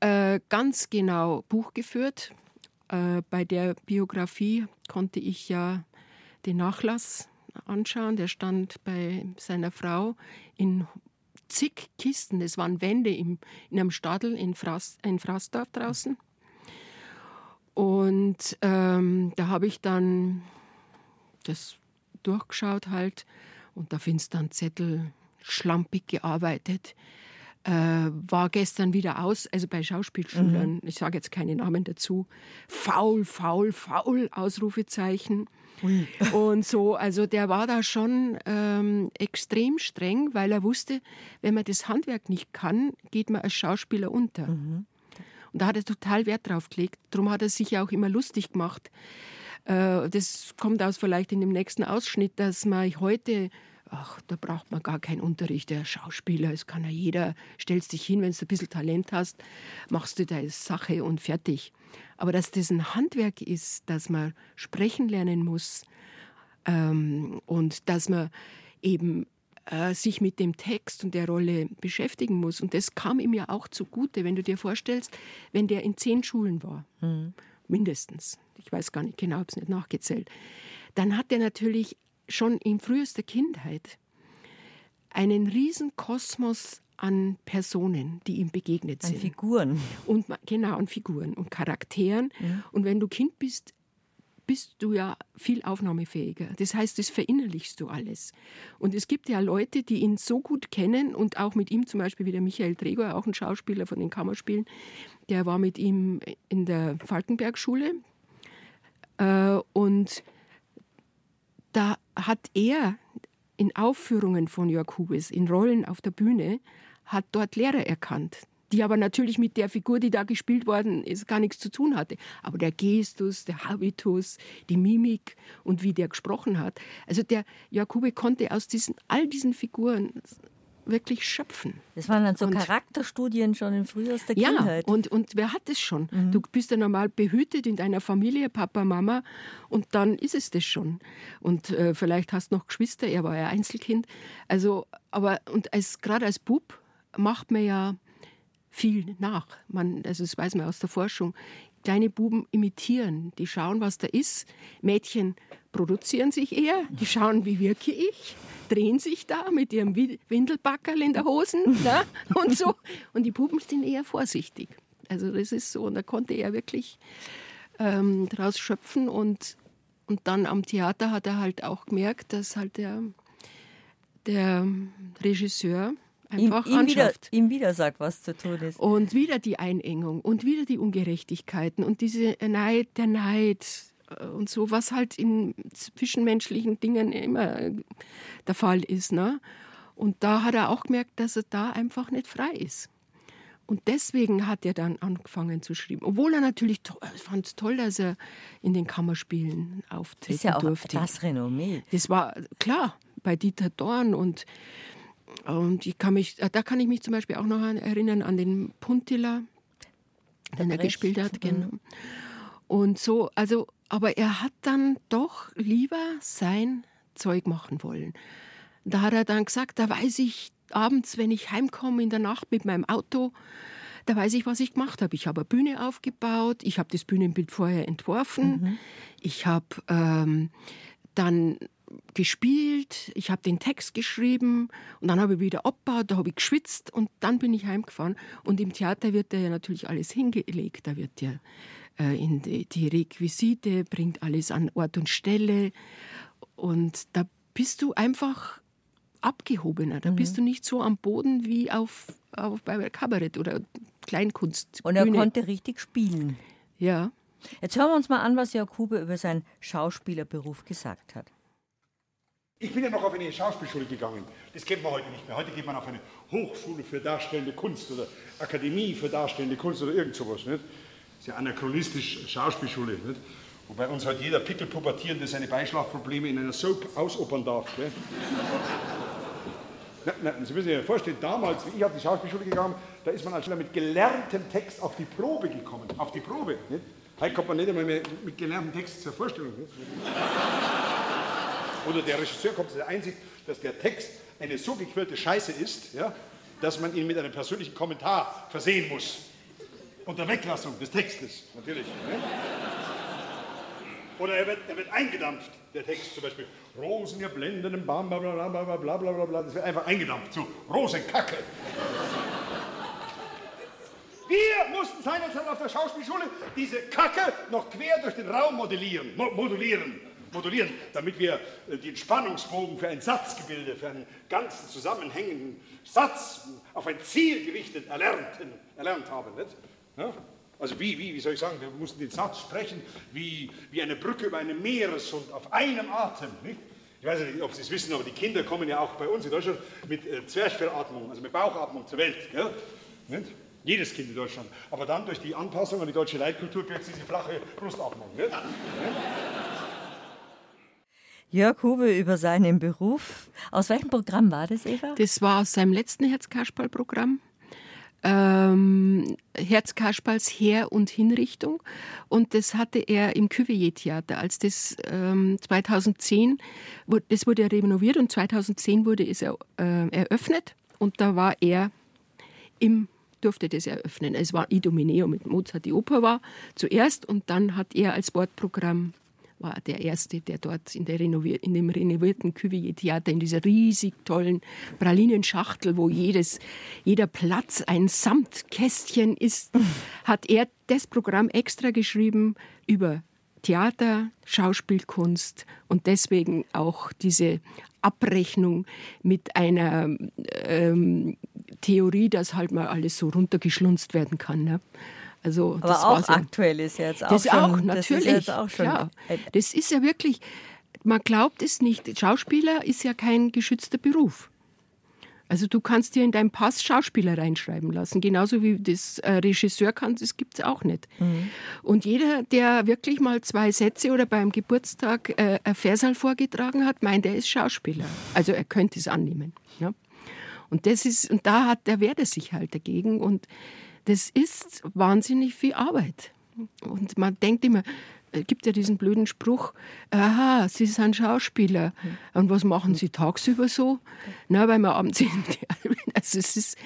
äh, ganz genau Buch geführt äh, bei der Biografie konnte ich ja den Nachlass anschauen. Der stand bei seiner Frau in zig Kisten. Das waren Wände im, in einem Stadel in, Fras, in Frasdorf draußen. Und ähm, da habe ich dann das durchgeschaut halt und da findest du dann Zettel schlampig gearbeitet. Äh, war gestern wieder aus, also bei Schauspielschülern, ich sage jetzt keine Namen dazu, faul, faul, faul, Ausrufezeichen. Und so, also der war da schon ähm, extrem streng, weil er wusste, wenn man das Handwerk nicht kann, geht man als Schauspieler unter. Und da hat er total Wert drauf gelegt. Darum hat er sich ja auch immer lustig gemacht. Äh, das kommt aus vielleicht in dem nächsten Ausschnitt, dass man heute, ach, da braucht man gar keinen Unterricht, der Schauspieler, es kann ja jeder, stellst dich hin, wenn du ein bisschen Talent hast, machst du deine Sache und fertig. Aber dass das ein Handwerk ist, dass man sprechen lernen muss ähm, und dass man eben äh, sich mit dem Text und der Rolle beschäftigen muss. Und das kam ihm ja auch zugute, wenn du dir vorstellst, wenn der in zehn Schulen war, mindestens. Ich weiß gar nicht genau, habe es nicht nachgezählt. dann hat er natürlich schon in frühester Kindheit einen riesen Kosmos an Personen, die ihm begegnet sind. An Figuren. Und, genau, an Figuren und Charakteren. Mhm. Und wenn du Kind bist, bist du ja viel aufnahmefähiger. Das heißt, das verinnerlichst du alles. Und es gibt ja Leute, die ihn so gut kennen und auch mit ihm zum Beispiel wie der Michael Tregor, auch ein Schauspieler von den Kammerspielen, der war mit ihm in der Falkenberg-Schule. Äh, und da hat er in Aufführungen von Jörg Hubes, in Rollen auf der Bühne, hat dort Lehrer erkannt die aber natürlich mit der Figur, die da gespielt worden ist, gar nichts zu tun hatte. Aber der Gestus, der Habitus, die Mimik und wie der gesprochen hat. Also der Jakube konnte aus diesen, all diesen Figuren wirklich schöpfen. Das waren dann so und, Charakterstudien schon in frühester ja, Kindheit. Ja, und, und wer hat das schon? Mhm. Du bist ja normal behütet in deiner Familie, Papa, Mama, und dann ist es das schon. Und äh, vielleicht hast du noch Geschwister, er war ja Einzelkind. Also, aber und als gerade als Bub macht man ja viel nach. Man, also das weiß man aus der Forschung. Kleine Buben imitieren, die schauen, was da ist. Mädchen produzieren sich eher, die schauen, wie wirke ich, drehen sich da mit ihrem Windelbackerl in der Hosen ne? und so. Und die Buben sind eher vorsichtig. Also das ist so. Und da konnte er wirklich ähm, daraus schöpfen. Und, und dann am Theater hat er halt auch gemerkt, dass halt der, der Regisseur einfach ihm, ihm wieder, ihm wieder sagt, was zu tun ist. Und wieder die Einengung und wieder die Ungerechtigkeiten und diese Neid, der Neid und so, was halt in zwischenmenschlichen Dingen immer der Fall ist. Ne? Und da hat er auch gemerkt, dass er da einfach nicht frei ist. Und deswegen hat er dann angefangen zu schreiben. Obwohl er natürlich fand es toll, dass er in den Kammerspielen auftreten ist ja auch durfte. das Renommee. Das war klar bei Dieter Dorn und und ich kann mich, äh, da kann ich mich zum Beispiel auch noch erinnern an den Puntilla, den er gespielt hat. Mhm. Genau. Und so, also, aber er hat dann doch lieber sein Zeug machen wollen. Da hat er dann gesagt, da weiß ich abends, wenn ich heimkomme in der Nacht mit meinem Auto, da weiß ich, was ich gemacht habe. Ich habe eine Bühne aufgebaut, ich habe das Bühnenbild vorher entworfen, mhm. ich habe ähm, dann gespielt, ich habe den Text geschrieben und dann habe ich wieder abgebaut, da habe ich geschwitzt und dann bin ich heimgefahren. Und im Theater wird ja natürlich alles hingelegt. Da wird ja in die, die Requisite, bringt alles an Ort und Stelle. Und da bist du einfach abgehobener. Da mhm. bist du nicht so am Boden wie auf, auf bei Kabarett oder Kleinkunst. Und er konnte richtig spielen. Ja. Jetzt hören wir uns mal an, was Jakube über seinen Schauspielerberuf gesagt hat. Ich bin ja noch auf eine Schauspielschule gegangen. Das kennt man heute nicht mehr. Heute geht man auf eine Hochschule für darstellende Kunst oder Akademie für darstellende Kunst oder irgend sowas. Nicht? Das ist ja anachronistisch Schauspielschule. Nicht? Wobei uns heute jeder Pickelpubertierende seine Beischlafprobleme in einer Soap ausopern darf. Na, na, Sie müssen sich ja vorstellen, damals, wie ich auf die Schauspielschule gegangen bin, da ist man als Schüler mit gelerntem Text auf die Probe gekommen. Auf die Probe. Nicht? Heute kommt man nicht einmal mehr mit gelerntem Text zur Vorstellung. Nicht? oder der Regisseur kommt zu der Einsicht, dass der Text eine so gequirlte Scheiße ist, ja, dass man ihn mit einem persönlichen Kommentar versehen muss. Unter Weglassung des Textes, natürlich. Ne? Oder er wird, er wird eingedampft, der Text zum Beispiel. Rosen, ihr blendenden Bam, bla bla bla bla bla bla bla. Das wird einfach eingedampft zu Rosenkacke. Wir mussten seinerzeit auf der Schauspielschule diese Kacke noch quer durch den Raum modellieren. Mo modulieren modulieren, damit wir äh, den Spannungsbogen für ein Satzgebilde, für einen ganzen zusammenhängenden Satz auf ein Ziel gerichtet erlernten, erlernt haben. Nicht? Ja? Also wie, wie, wie soll ich sagen, wir mussten den Satz sprechen wie, wie eine Brücke über einen Meereshund auf einem Atem. Nicht? Ich weiß nicht, ob Sie es wissen, aber die Kinder kommen ja auch bei uns in Deutschland mit äh, Zwerchfellatmung, also mit Bauchatmung zur Welt. Gell? Nicht? Jedes Kind in Deutschland. Aber dann durch die Anpassung an die deutsche Leitkultur kriegt sie die flache Brustatmung. Nicht? Jörg Hube über seinen Beruf. Aus welchem Programm war das, Eva? Das war aus seinem letzten Herzkasperl-Programm. Ähm, Herzkasperls Her- und Hinrichtung. Und das hatte er im Cuvier-Theater. Als das ähm, 2010, das wurde renoviert und 2010 wurde es äh, eröffnet. Und da war er im durfte das eröffnen. Es war Idomeneo mit Mozart, die Oper war zuerst und dann hat er als Wortprogramm war der erste, der dort in, der renovier in dem renovierten Cuvier-Theater in dieser riesig tollen Pralinenschachtel, wo jedes, jeder Platz ein Samtkästchen ist, hat er das Programm extra geschrieben über Theater, Schauspielkunst und deswegen auch diese Abrechnung mit einer ähm, Theorie, dass halt mal alles so runtergeschlunzt werden kann. Ne? Also, Aber das auch so, aktuell ist jetzt auch das schon. Auch, natürlich, das ist auch schon. Klar. Das ist ja wirklich, man glaubt es nicht. Schauspieler ist ja kein geschützter Beruf. Also du kannst dir in deinem Pass Schauspieler reinschreiben lassen, genauso wie das äh, Regisseur kann, das gibt es auch nicht. Mhm. Und jeder, der wirklich mal zwei Sätze oder beim Geburtstag äh, ein Versal vorgetragen hat, meint, er ist Schauspieler. Also er könnte es annehmen. Ja? Und das ist, und da hat, der wehrt er sich halt dagegen. Und das ist wahnsinnig viel Arbeit. Und man denkt immer, es gibt ja diesen blöden Spruch, aha, Sie sind Schauspieler. Und was machen Sie tagsüber so? Na, weil wir abends sind. Also es ist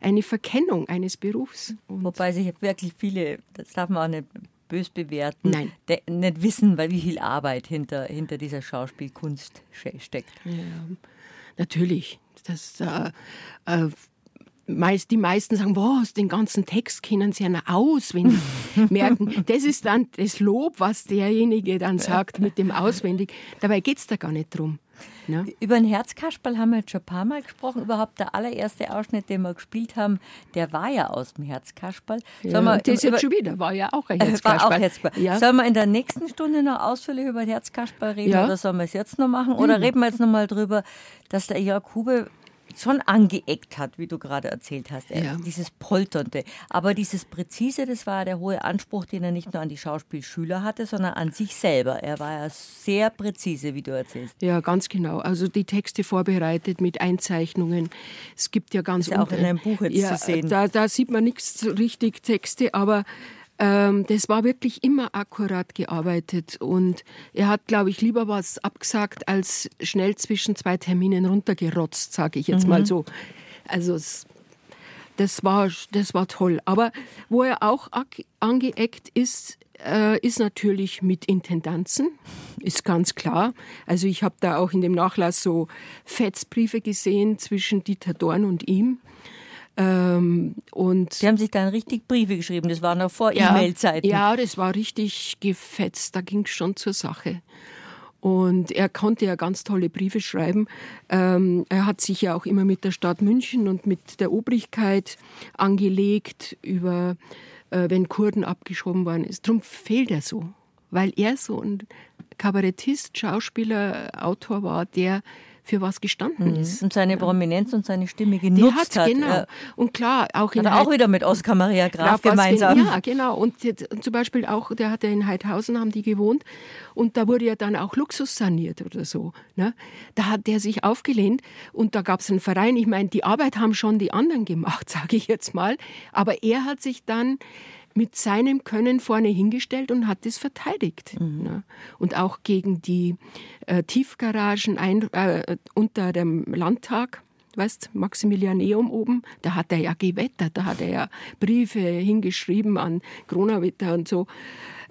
eine Verkennung eines Berufs. Und Wobei sich wirklich viele, das darf man auch nicht bös bewerten, Nein. nicht wissen, weil wie viel Arbeit hinter, hinter dieser Schauspielkunst steckt. Ja, natürlich. Das, äh, äh, meist, die meisten sagen, was, den ganzen Text kennen sie ja auswendig merken. Das ist dann das Lob, was derjenige dann sagt mit dem auswendig. Dabei geht es da gar nicht drum. Ne? Über ein Herzkasperl haben wir jetzt schon ein paar Mal gesprochen. Überhaupt der allererste Ausschnitt, den wir gespielt haben, der war ja aus dem Herzkasperl. Ja, wir, das jetzt schon wieder, war ja auch ein Herzkasperl. War auch Herzkasperl. Ja. Sollen wir in der nächsten Stunde noch ausführlich über Herzkasperl reden ja. oder sollen wir es jetzt noch machen? Oder mhm. reden wir jetzt noch mal drüber, dass der Jörg Hube schon angeeckt hat, wie du gerade erzählt hast. Ja. Dieses Polternde. Aber dieses Präzise, das war der hohe Anspruch, den er nicht nur an die Schauspielschüler hatte, sondern an sich selber. Er war ja sehr präzise, wie du erzählst. Ja, ganz genau. Also die Texte vorbereitet mit Einzeichnungen. Es gibt ja ganz... Das ist ja auch in einem Buch jetzt ja, zu sehen. Da, da sieht man nichts richtig Texte, aber ähm, das war wirklich immer akkurat gearbeitet und er hat, glaube ich, lieber was abgesagt als schnell zwischen zwei Terminen runtergerotzt, sage ich jetzt mhm. mal so. Also es, das war, das war toll. Aber wo er auch angeeckt ist, äh, ist natürlich mit Intendanzen, ist ganz klar. Also ich habe da auch in dem Nachlass so Fetzbriefe gesehen zwischen Dieter Dorn und ihm. Ähm, und Die haben sich dann richtig Briefe geschrieben, das war noch vor ja, E-Mail-Zeiten. Ja, das war richtig gefetzt, da ging es schon zur Sache. Und er konnte ja ganz tolle Briefe schreiben. Ähm, er hat sich ja auch immer mit der Stadt München und mit der Obrigkeit angelegt, über äh, wenn Kurden abgeschoben worden ist. Darum fehlt er so, weil er so ein Kabarettist, Schauspieler, Autor war, der für was gestanden mhm. ist. Und seine ja. Prominenz und seine Stimme genutzt hat. hat. Genau. Ja. Und klar, auch in hat auch wieder mit Oskar Maria Graf, gemeinsam. Ja, genau. Und, und, zum Beispiel auch, der hatte in Heidhausen, haben die gewohnt. Und da wurde ja dann auch Luxus saniert oder so. Ne? Da hat der sich aufgelehnt und da gab es einen Verein. Ich meine, die Arbeit haben schon die anderen gemacht, sage ich jetzt mal. Aber er hat sich dann mit seinem Können vorne hingestellt und hat es verteidigt. Mhm. Ne? Und auch gegen die äh, Tiefgaragen ein, äh, unter dem Landtag weißt, Maximilianeum oben, da hat er ja gewettert, da hat er ja Briefe hingeschrieben an Gronawitter und so.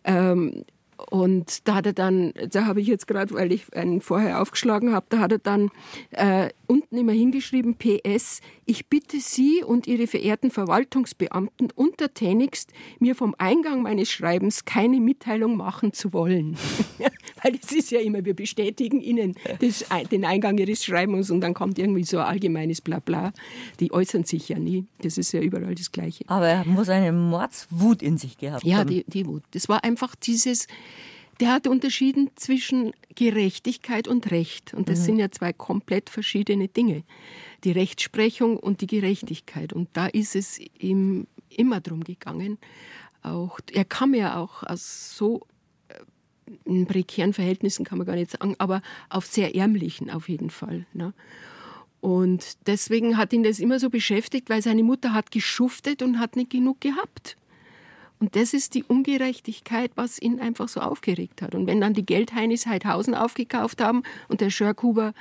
Ähm, und da hat er dann, da habe ich jetzt gerade, weil ich einen vorher aufgeschlagen habe, da hat er dann äh, unten immer hingeschrieben, PS, ich bitte Sie und Ihre verehrten Verwaltungsbeamten untertänigst, mir vom Eingang meines Schreibens keine Mitteilung machen zu wollen. weil es ist ja immer, wir bestätigen Ihnen das, den Eingang Ihres Schreibens und dann kommt irgendwie so ein allgemeines Blabla. Die äußern sich ja nie. Das ist ja überall das Gleiche. Aber er muss eine Mordswut in sich gehabt haben. Ja, die, die Wut. Das war einfach dieses, der hat unterschieden zwischen Gerechtigkeit und Recht. Und das mhm. sind ja zwei komplett verschiedene Dinge. Die Rechtsprechung und die Gerechtigkeit. Und da ist es ihm immer drum gegangen. Auch, er kam ja auch aus so äh, in prekären Verhältnissen, kann man gar nicht sagen, aber auf sehr ärmlichen auf jeden Fall. Ne? Und deswegen hat ihn das immer so beschäftigt, weil seine Mutter hat geschuftet und hat nicht genug gehabt. Und das ist die Ungerechtigkeit, was ihn einfach so aufgeregt hat. Und wenn dann die Geldheinis Heidhausen aufgekauft haben und der Schörkuber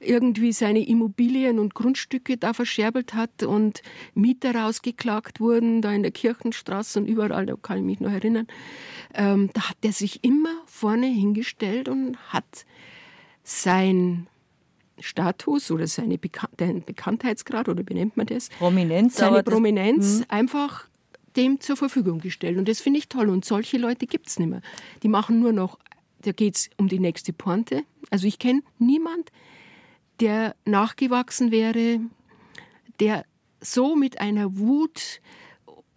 irgendwie seine Immobilien und Grundstücke da verscherbelt hat und Mieter rausgeklagt wurden, da in der Kirchenstraße und überall, da kann ich mich noch erinnern, ähm, da hat er sich immer vorne hingestellt und hat sein Status oder seine Bekan Bekanntheitsgrad oder wie nennt man das? Prominenz. Seine Prominenz das, einfach dem zur Verfügung gestellt. Und das finde ich toll. Und solche Leute gibt es nicht mehr. Die machen nur noch, da geht es um die nächste Pointe. Also ich kenne niemand, der nachgewachsen wäre, der so mit einer Wut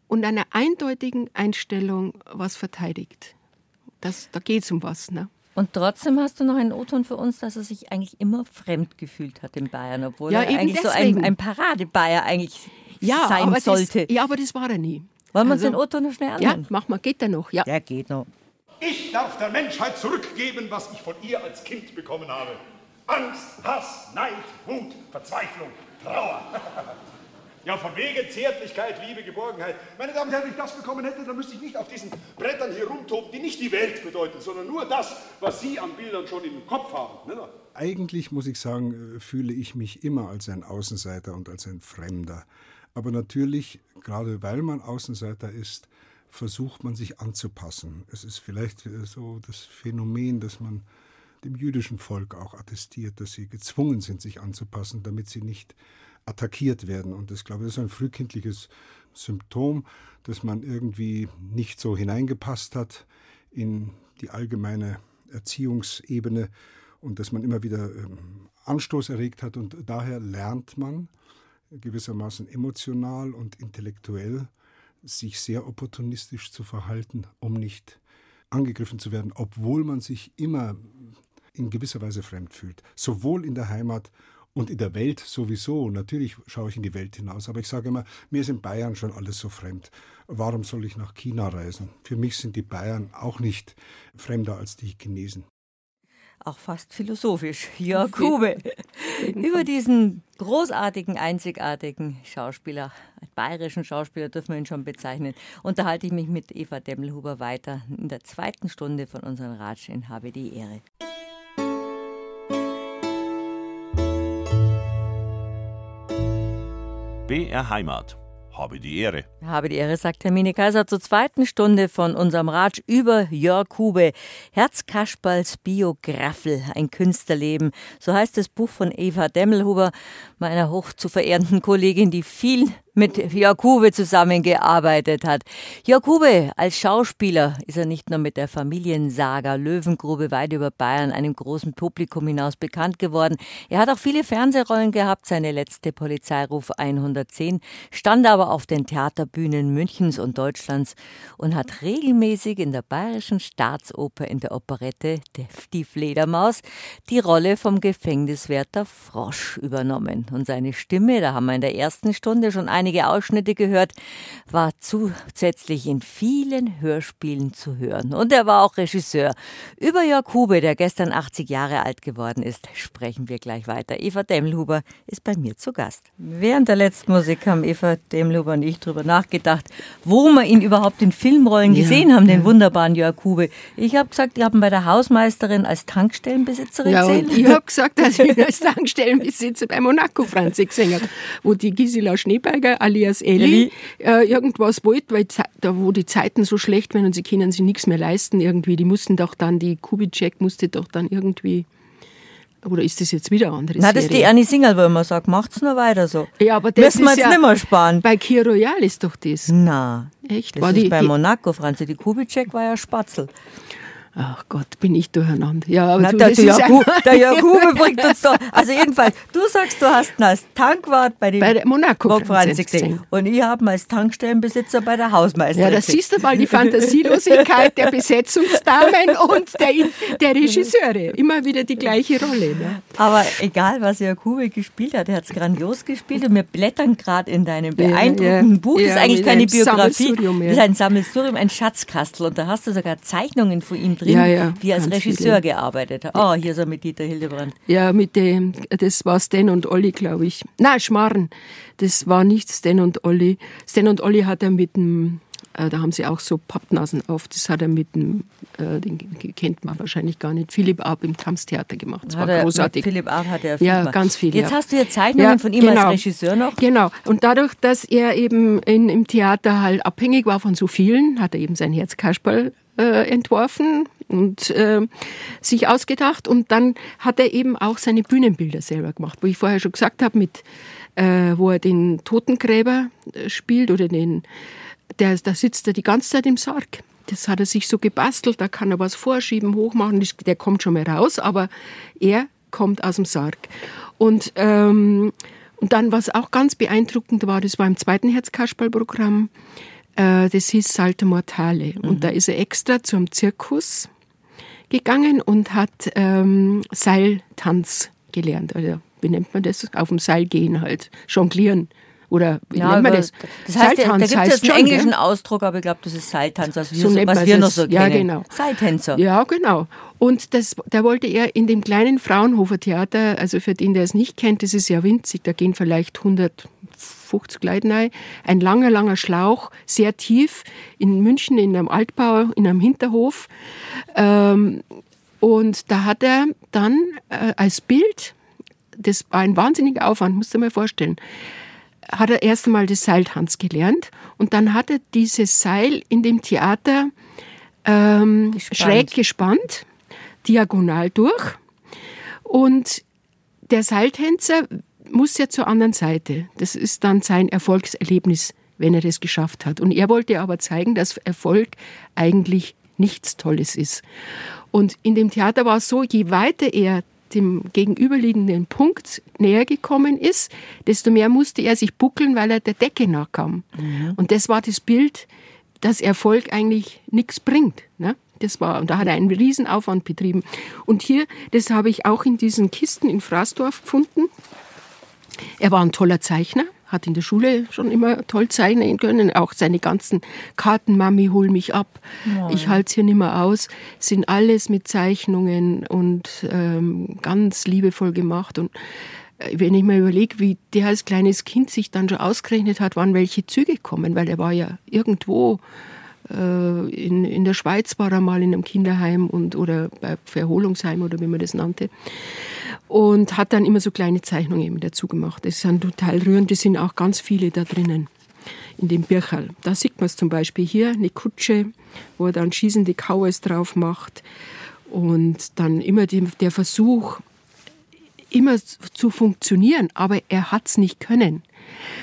und einer eindeutigen Einstellung was verteidigt. Das, da geht es um was. Ne? Und trotzdem hast du noch einen O-Ton für uns, dass er sich eigentlich immer fremd gefühlt hat in Bayern, obwohl ja, er eigentlich deswegen. so ein, ein Paradebayer eigentlich ja, sein sollte. Das, ja, aber das war er nie. Wollen wir uns also, den Otto noch schnell anhören? Ja, mach mal. Geht der noch? Ja. Der geht noch. Ich darf der Menschheit zurückgeben, was ich von ihr als Kind bekommen habe. Angst, Hass, Neid, Wut, Verzweiflung, Trauer. ja, von wegen Zärtlichkeit, Liebe, Geborgenheit. Meine Damen und Herren, wenn ich das bekommen hätte, dann müsste ich nicht auf diesen Brettern hier rumtoben, die nicht die Welt bedeuten, sondern nur das, was Sie an Bildern schon im Kopf haben. Ne? Eigentlich muss ich sagen, äh, fühle ich mich immer als ein Außenseiter und als ein Fremder. Aber natürlich, gerade weil man Außenseiter ist, versucht man sich anzupassen. Es ist vielleicht so das Phänomen, dass man dem jüdischen Volk auch attestiert, dass sie gezwungen sind, sich anzupassen, damit sie nicht attackiert werden. Und das, glaube ich, ist ein frühkindliches Symptom, dass man irgendwie nicht so hineingepasst hat in die allgemeine Erziehungsebene und dass man immer wieder ähm, Anstoß erregt hat. Und daher lernt man, gewissermaßen emotional und intellektuell sich sehr opportunistisch zu verhalten, um nicht angegriffen zu werden, obwohl man sich immer in gewisser Weise fremd fühlt. Sowohl in der Heimat und in der Welt sowieso. Natürlich schaue ich in die Welt hinaus, aber ich sage immer, mir ist in Bayern schon alles so fremd. Warum soll ich nach China reisen? Für mich sind die Bayern auch nicht fremder als die Chinesen auch fast philosophisch. Jörg Kube. Über diesen großartigen, einzigartigen Schauspieler, bayerischen Schauspieler dürfen wir ihn schon bezeichnen, unterhalte ich mich mit Eva Demmelhuber weiter in der zweiten Stunde von unserem Ratsch in Habe die Ehre. BR Heimat habe die Ehre. Habe die Ehre, sagt Hermine Kaiser zur zweiten Stunde von unserem Ratsch über Jörg Hube. Herzkasperls Biograffel, ein Künstlerleben. So heißt das Buch von Eva Demmelhuber, meiner hoch zu verehrenden Kollegin, die viel mit Jakube zusammengearbeitet hat. Jakube als Schauspieler ist er nicht nur mit der Familiensaga Löwengrube weit über Bayern einem großen Publikum hinaus bekannt geworden. Er hat auch viele Fernsehrollen gehabt. Seine letzte Polizeiruf 110 stand aber auf den Theaterbühnen Münchens und Deutschlands und hat regelmäßig in der Bayerischen Staatsoper in der Operette Die Fledermaus die Rolle vom Gefängniswärter Frosch übernommen. Und seine Stimme, da haben wir in der ersten Stunde schon ein einige Ausschnitte gehört, war zusätzlich in vielen Hörspielen zu hören. Und er war auch Regisseur. Über Jörg Hube, der gestern 80 Jahre alt geworden ist, sprechen wir gleich weiter. Eva Demmelhuber ist bei mir zu Gast. Während der letzten Musik haben Eva Demmelhuber und ich darüber nachgedacht, wo wir ihn überhaupt in Filmrollen gesehen ja, haben, den wunderbaren Jörg Hube. Ich habe gesagt, die haben bei der Hausmeisterin als Tankstellenbesitzerin ja, und Ich habe gesagt, dass ich als Tankstellenbesitzer bei Monaco Franzi gesehen habe, wo die Gisela Schneeberger alias Elli, Äh, irgendwas wollte, weil da wo die Zeiten so schlecht werden und sie können sich nichts mehr leisten irgendwie, die mussten doch dann, die Kubitschek musste doch dann irgendwie oder ist das jetzt wieder eine andere Nein, das ist die Ernie Singal, wo man sagt, macht's nur weiter so. Ja, aber das Müssen wir jetzt ja, nicht mehr sparen. Bei Kir Royal ist doch das. Na, echt? Das war ist die, bei die, Monaco, Franzi. Die Kubitschek war ja Spatzel. Ach Gott, bin ich durcheinander. Ja, aber Na, du, der, Jaku, der Jakube bringt uns doch. Also jedenfalls, du sagst, du hast ihn als Tankwart bei dem bei der Monaco gesehen. Und ich habe ihn als Tankstellenbesitzer bei der Hausmeisterin. Ja, da siehst du mal die Fantasielosigkeit der Besetzungsdamen und der, der Regisseure. Immer wieder die gleiche Rolle. Ne? Aber egal, was Jakube gespielt hat, er hat es grandios gespielt und wir blättern gerade in deinem beeindruckenden ja, ja. Buch. Das ist eigentlich keine Biografie. Das ist ein Sammelsurium, ein Schatzkastel. Und da hast du sogar Zeichnungen von ihm drin, ja, ja, wie er als Regisseur viele. gearbeitet hat. Oh, hier ist er mit Dieter Hildebrand. Ja, mit dem, das war Stan und Olli, glaube ich. Nein, Schmarren. Das war nicht Stan und Olli. Stan und Olli hat er mit dem Äh, da haben sie auch so Pappnasen auf. Das hat er mit dem, äh, den kennt man wahrscheinlich gar nicht, Philipp Ab im Kampftheater gemacht. Das Hat war er- großartig. Philipp Ab hat er Ja, viel gemacht. ganz viel. Jetzt ja. hast du ja Zeichnungen von ihm als Regisseur noch. Genau. Und dadurch, dass er eben in, im Theater halt abhängig war von so vielen, hat er eben sein Herzkasperl äh, entworfen und äh, sich ausgedacht. Und dann hat er eben auch seine Bühnenbilder selber gemacht, wo ich vorher schon gesagt habe, mit äh, wo er den Totengräber äh, spielt oder den, der, da sitzt er die ganze Zeit im Sarg. Das hat er sich so gebastelt, da kann er was vorschieben, hochmachen, der kommt schon mal raus, aber er kommt aus dem Sarg. Und, ähm, und dann, was auch ganz beeindruckend war, das war im zweiten Herzkasperl-Programm, äh, das hieß Salto Mortale. Und da ist er extra zum Zirkus gegangen und hat ähm, Seiltanz gelernt. Also, wie nennt man das? Auf dem Seil gehen halt, jonglieren. Oder wie nennt man das? das heißt, ja, da Seiltanz gibt es einen schon, englischen Ausdruck, aber ich glaube, das ist Seiltanz, wir, So so was wir noch so Ja, kennen. genau. Seiltänzer. Ja, genau. Und das, da wollte er in dem kleinen Fraunhofer Theater, also für den, der es nicht kennt, das ist ja winzig, da gehen vielleicht 150 Leute rein, ein langer, langer Schlauch, sehr tief, in München in einem Altbau, in einem Hinterhof. Ähm, und da hat er dann äh, als Bild, das war ein wahnsinniger Aufwand, musst du dir mal vorstellen, hat er erst einmal das Seiltanz gelernt und dann hat er dieses Seil in dem Theater ähm, Gespannt. schräg gespannt, diagonal durch. Und der Seiltänzer muss ja zur anderen Seite. Das ist dann sein Erfolgserlebnis, wenn er das geschafft hat. Und er wollte aber zeigen, dass Erfolg eigentlich nichts Tolles ist. Und in dem Theater war es so, je weiter er dem gegenüberliegenden Punkt näher gekommen ist, desto mehr musste er sich buckeln, weil er der Decke nachkam. Und das war das Bild, dass Erfolg eigentlich nichts bringt. Ne? Das war, und da hat er einen Riesenaufwand betrieben. Und hier, das habe ich auch in diesen Kisten in Fraßdorf gefunden. Er war ein toller Zeichner, hat in der Schule schon immer toll zeichnen können. Auch seine ganzen Karten, Mami, hol mich ab, ich halte es hier nicht mehr aus, sind alles mit Zeichnungen und ähm, ganz liebevoll gemacht. Und äh, wenn ich mir überlege, wie der als kleines Kind sich dann schon ausgerechnet hat, wann welche Züge kommen, weil er war ja irgendwo äh, in, in der Schweiz war er mal in einem Kinderheim und, oder bei Verholungsheim oder wie man das nannte. Und hat dann immer so kleine Zeichnungen eben dazu gemacht. Das sind total rührend, das sind auch ganz viele da drinnen in dem Bircherl. Da sieht man es zum Beispiel hier, eine Kutsche, wo er dann schießende Kaues drauf macht. Und dann immer die, der Versuch, immer zu funktionieren, aber er hat es nicht können.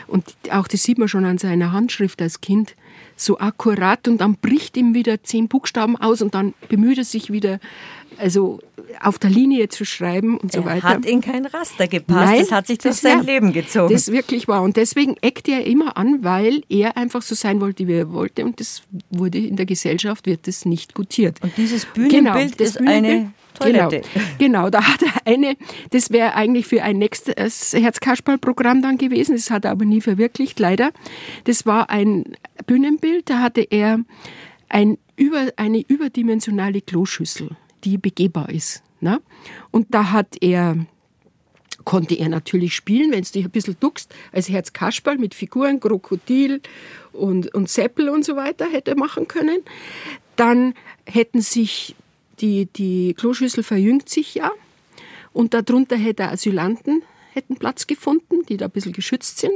Und auch das sieht man schon an seiner Handschrift als Kind, so akkurat und dann bricht ihm wieder zehn Buchstaben aus und dann bemüht er sich wieder, also auf der Linie zu schreiben und so Er weiter. hat in kein Raster gepasst. Nein, das hat sich durch sein Leben gezogen. Das wirklich war. Und deswegen eckte er immer an, weil er einfach so sein wollte, wie er wollte. Und das wurde in der Gesellschaft, wird das nicht gutiert. Und dieses Bühnenbild das ist eine Toilette. Genau, genau, da hat er eine, das wäre eigentlich für ein nächstes Herzkasperl-Programm dann gewesen, das hat er aber nie verwirklicht, leider. Das war ein Bühnenbild, da hatte er ein über, eine überdimensionale Kloschüssel, die begehbar ist. Ne? Und da hat er konnte er natürlich spielen, wenn du dich ein bisschen duckst, als Herz Kasperl mit Figuren, Krokodil und, und Seppel und so weiter hätte machen können. Dann hätten sich die, die Kloschüssel verjüngt sich ja und darunter hätte Asylanten hätten Platz gefunden, die da ein bisschen geschützt sind.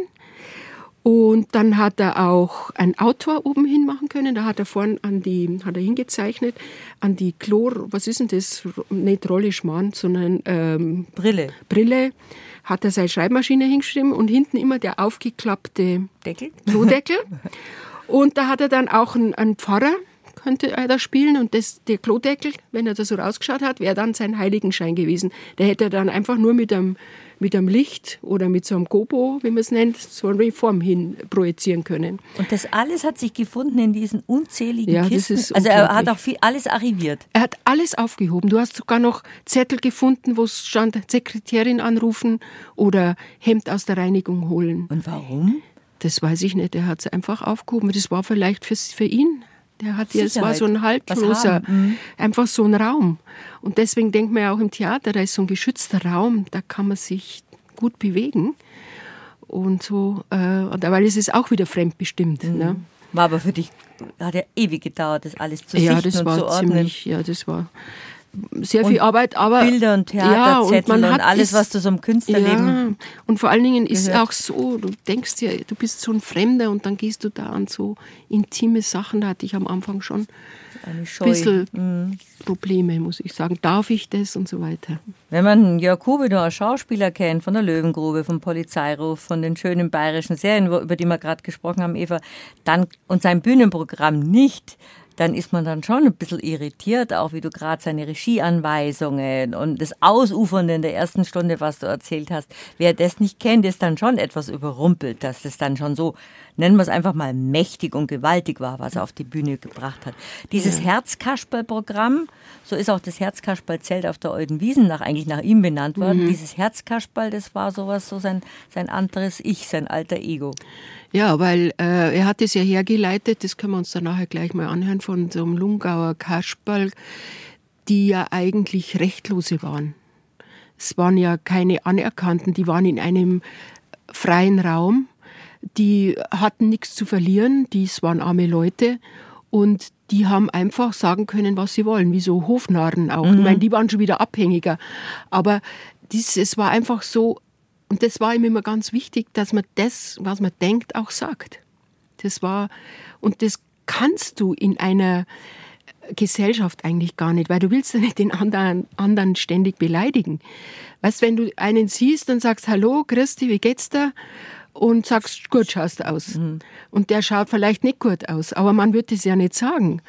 Und dann hat er auch ein Autor oben hin machen können. Da hat er vorn an die, hat er hingezeichnet, an die Chlor, was ist denn das? Nicht Rolle Schmarrn, sondern ähm, Brille. Brille, hat er seine Schreibmaschine hingeschrieben und hinten immer der aufgeklappte Deckel? Klodeckel. und da hat er dann auch einen, einen Pfarrer, könnte er da spielen und das, der Klodeckel, wenn er da so rausgeschaut hat, wäre dann sein Heiligenschein gewesen. Der hätte er dann einfach nur mit einem, mit einem Licht oder mit so einem Gobo, wie man es nennt, so eine Form hin projizieren können. Und das alles hat sich gefunden in diesen unzähligen Ja, Kisten. ist also er hat auch viel, alles archiviert. Er hat alles aufgehoben. Du hast sogar noch Zettel gefunden, wo es stand, Sekretärin anrufen oder Hemd aus der Reinigung holen. Und warum? Das weiß ich nicht. Er hat es einfach aufgehoben. Das war vielleicht für, für ihn. Der hat ja, es war so ein haltloser. Mhm. einfach so ein Raum. Und deswegen denkt man ja auch im Theater, da ist so ein geschützter Raum, da kann man sich gut bewegen. Und so, äh, weil es ist auch wieder fremdbestimmt. Mhm. Ne? War aber für dich, hat ja ewig gedauert, das alles zu ja, sichten das und war zu ordnen. ziemlich, ja, das war sehr viel Arbeit, aber Bilder und ja, und, Theaterzettel man und, hat alles, ist- was du so im Künstlerleben Ja, und vor allen Dingen ist gehört. auch so, du denkst ja, du bist so ein Fremder und dann gehst du da an so intime Sachen, da hatte ich am Anfang schon ein bisschen Mhm. Probleme, muss ich sagen. Darf ich das und so weiter. Wenn man nur als Schauspieler kennt, von der Löwengrube, vom Polizeiruf, von den schönen bayerischen Serien, über die wir gerade gesprochen haben, Eva, dann und sein Bühnenprogramm nicht, dann ist man dann schon ein bisschen irritiert, auch wie du gerade seine Regieanweisungen und das Ausufernde in der ersten Stunde, was du erzählt hast. Wer das nicht kennt, ist dann schon etwas überrumpelt, dass das dann schon so, nennen wir es einfach mal, mächtig und gewaltig war, was er auf die Bühne gebracht hat. Dieses Herzkasperl-Programm, so ist auch das Herzkasperl-Zelt auf der Euden Wiesen nach, eigentlich nach ihm benannt worden. Dieses Herzkasperl, das war sowas, so sein, sein anderes Ich, sein alter Ego. Ja, weil äh, er hat es ja hergeleitet, das können wir uns dann nachher gleich mal anhören, von so einem Lungauer Kasperl, die ja eigentlich Rechtlose waren. Es waren ja keine Anerkannten, die waren in einem freien Raum, die hatten nichts zu verlieren, dies waren arme Leute und die haben einfach sagen können, was sie wollen, wie so Hofnarren auch. Ich meine, die waren schon wieder abhängiger, aber dies, es war einfach so, und das war ihm immer ganz wichtig, dass man das, was man denkt, auch sagt. Das war, und das kannst du in einer Gesellschaft eigentlich gar nicht, weil du willst ja nicht den anderen, anderen ständig beleidigen. Weißt, wenn du einen siehst und sagst, hallo, Christi, wie geht's dir? Und sagst, gut schaust aus. Und der schaut vielleicht nicht gut aus, aber man wird es ja nicht sagen.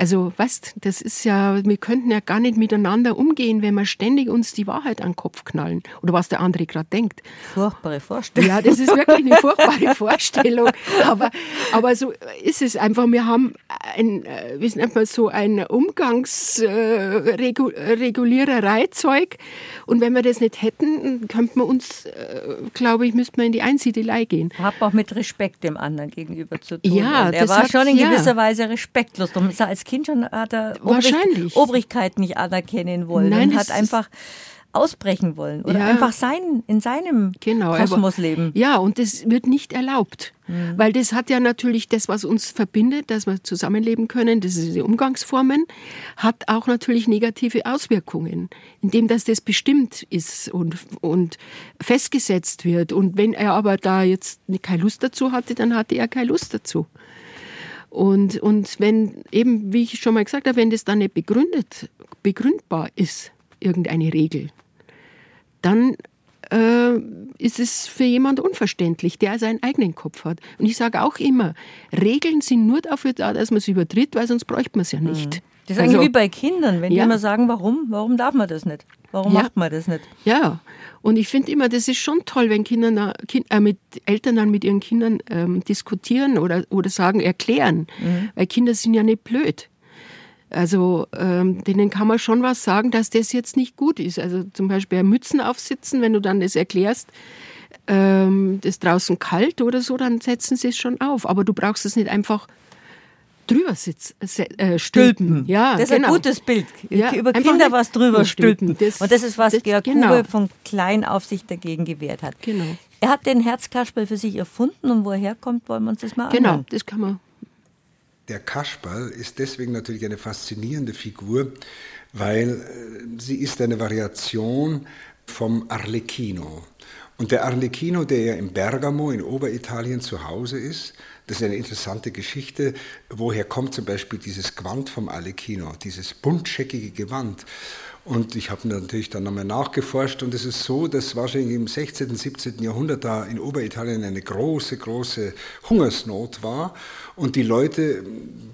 Also, weißt, das ist ja, wir könnten ja gar nicht miteinander umgehen, wenn wir ständig uns die Wahrheit an den Kopf knallen. Oder was der andere gerade denkt. Furchtbare Vorstellung. Ja, das ist wirklich eine furchtbare Vorstellung. Aber, aber so ist es einfach. Wir haben ein, äh, wie nennt man so, ein Umgangsregulierereizeug. Und wenn wir das nicht hätten, könnte man uns, äh, glaube ich, müsste man in die Einsiedelei gehen. Hat auch mit Respekt dem anderen gegenüber zu tun. Ja, und er das war schon in ja. gewisser Weise respektlos. Darum ist er als Kind schon hat er Wahrscheinlich. Obrigkeit nicht anerkennen wollen Nein, und hat einfach ausbrechen wollen oder Ja. einfach sein, in seinem Genau, Kosmos leben. Ja, und das wird nicht erlaubt. Weil das hat ja natürlich das, was uns verbindet, dass wir zusammenleben können, das ist die Umgangsformen, hat auch natürlich negative Auswirkungen, indem dass das bestimmt ist und, und festgesetzt wird. Und wenn er aber da jetzt keine Lust dazu hatte, dann hatte er keine Lust dazu. Und, und wenn eben, wie ich schon mal gesagt habe, wenn das dann nicht begründet, begründbar ist, irgendeine Regel, dann äh, ist es für jemand unverständlich, der seinen eigenen Kopf hat. Und ich sage auch immer, Regeln sind nur dafür da, dass man es übertritt, weil sonst bräuchte man es ja nicht. Das ist Also- eigentlich wie bei Kindern, wenn Ja. die immer sagen, warum, warum darf man das nicht? Warum Ja. macht man das nicht? Ja, und ich finde immer, das ist schon toll, wenn Kinder äh, mit Eltern dann mit ihren Kindern ähm, diskutieren oder, oder sagen, erklären. Weil Kinder sind ja nicht blöd. Also ähm, denen kann man schon was sagen, dass das jetzt nicht gut ist. Also zum Beispiel Mützen aufsitzen, wenn du dann das erklärst, ähm, das ist draußen kalt oder so, dann setzen sie es schon auf. Aber du brauchst es nicht einfach drüber sitzen, äh, stülpen. Ja, Das ist genau. ein gutes Bild. Ja, Über Kinder was drüber überstülpen. stülpen. Das- Und das ist, was das- Georg genau. Hube von klein auf sich dagegen gewehrt hat. Genau. Er hat den Herzkasperl für sich erfunden und wo er herkommt, wollen wir uns das mal Genau, anhören. das kann man Der Kasperl ist deswegen natürlich eine faszinierende Figur, weil äh, sie ist eine Variation vom Arlecchino. Und der Arlecchino, der ja in Bergamo in Oberitalien zu Hause ist, das ist eine interessante Geschichte. Woher kommt zum Beispiel dieses Gewand vom Arlecchino, dieses buntscheckige Gewand? Und ich habe natürlich dann nochmal nachgeforscht und es ist so, dass wahrscheinlich im 16., 17. Jahrhundert da in Oberitalien eine große, große Hungersnot war und die Leute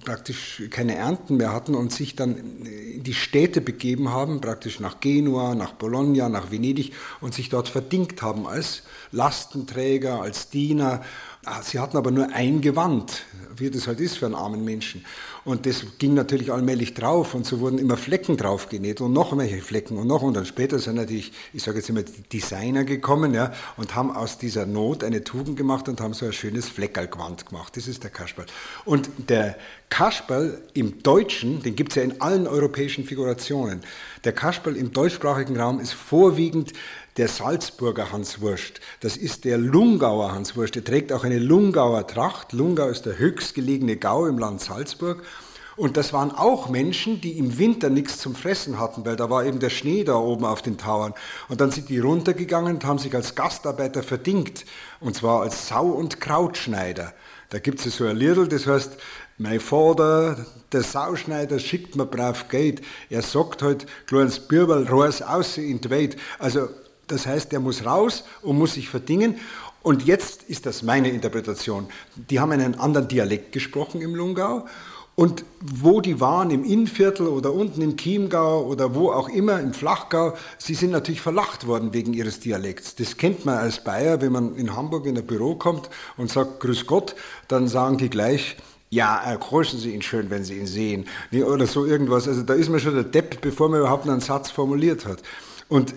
praktisch keine Ernten mehr hatten und sich dann in die Städte begeben haben, praktisch nach Genua, nach Bologna, nach Venedig und sich dort verdingt haben als Lastenträger, als Diener. Ah, Sie hatten aber nur ein Gewand, wie das halt ist für einen armen Menschen. Und das ging natürlich allmählich drauf und so wurden immer Flecken drauf genäht und noch welche Flecken und noch. Und dann später sind natürlich, ich sage jetzt immer, die Designer gekommen ja, und haben aus dieser Not eine Tugend gemacht und haben so ein schönes Fleckerlgewand gemacht. Das ist der Kasperl. Und der Kasperl im Deutschen, den gibt es ja in allen europäischen Figurationen. Der Kasperl im deutschsprachigen Raum ist vorwiegend der Salzburger Hans Wurst, das ist der Lungauer Hans Wurst. Der trägt auch eine Lungauer Tracht. Lungau ist der höchstgelegene Gau im Land Salzburg. Und das waren auch Menschen, die im Winter nichts zum Fressen hatten, weil da war eben der Schnee da oben auf den Tauern. Und dann sind die runtergegangen und haben sich als Gastarbeiter verdingt. Und zwar als Sau- und Krautschneider. Da gibt es so ein Liedl, das heißt, mein Vater, der Sauschneider, schickt mir brav Geld. Er sagt halt, kleines Bürbel, raus aus in die Welt. Also, das heißt, er muss raus und muss sich verdingen. Und jetzt ist das meine Interpretation. Die haben einen anderen Dialekt gesprochen im Lungau. Und wo die waren, im Innviertel oder unten im Chiemgau oder wo auch immer, im Flachgau, sie sind natürlich verlacht worden wegen ihres Dialekts. Das kennt man als Bayer, wenn man in Hamburg in ein Büro kommt und sagt Grüß Gott, dann sagen die gleich, ja, äh, grüßen Sie ihn schön, wenn Sie ihn sehen. Oder so irgendwas. Also da ist man schon der Depp, bevor man überhaupt einen Satz formuliert hat. Und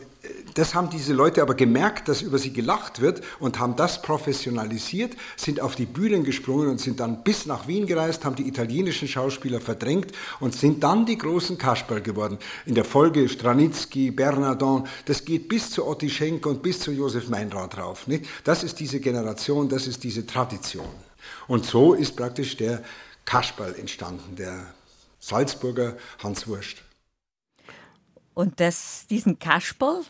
das haben diese Leute aber gemerkt, dass über sie gelacht wird und haben das professionalisiert, sind auf die Bühnen gesprungen und sind dann bis nach Wien gereist, haben die italienischen Schauspieler verdrängt und sind dann die großen Kasperl geworden. In der Folge Stranitzky, Bernardon, das geht bis zu Otti Schenk und bis zu Josef Meinrad drauf. Nicht? Das ist diese Generation, das ist diese Tradition. Und so ist praktisch der Kasperl entstanden, der Salzburger Hans Wurst. Und das, diesen Kasperl,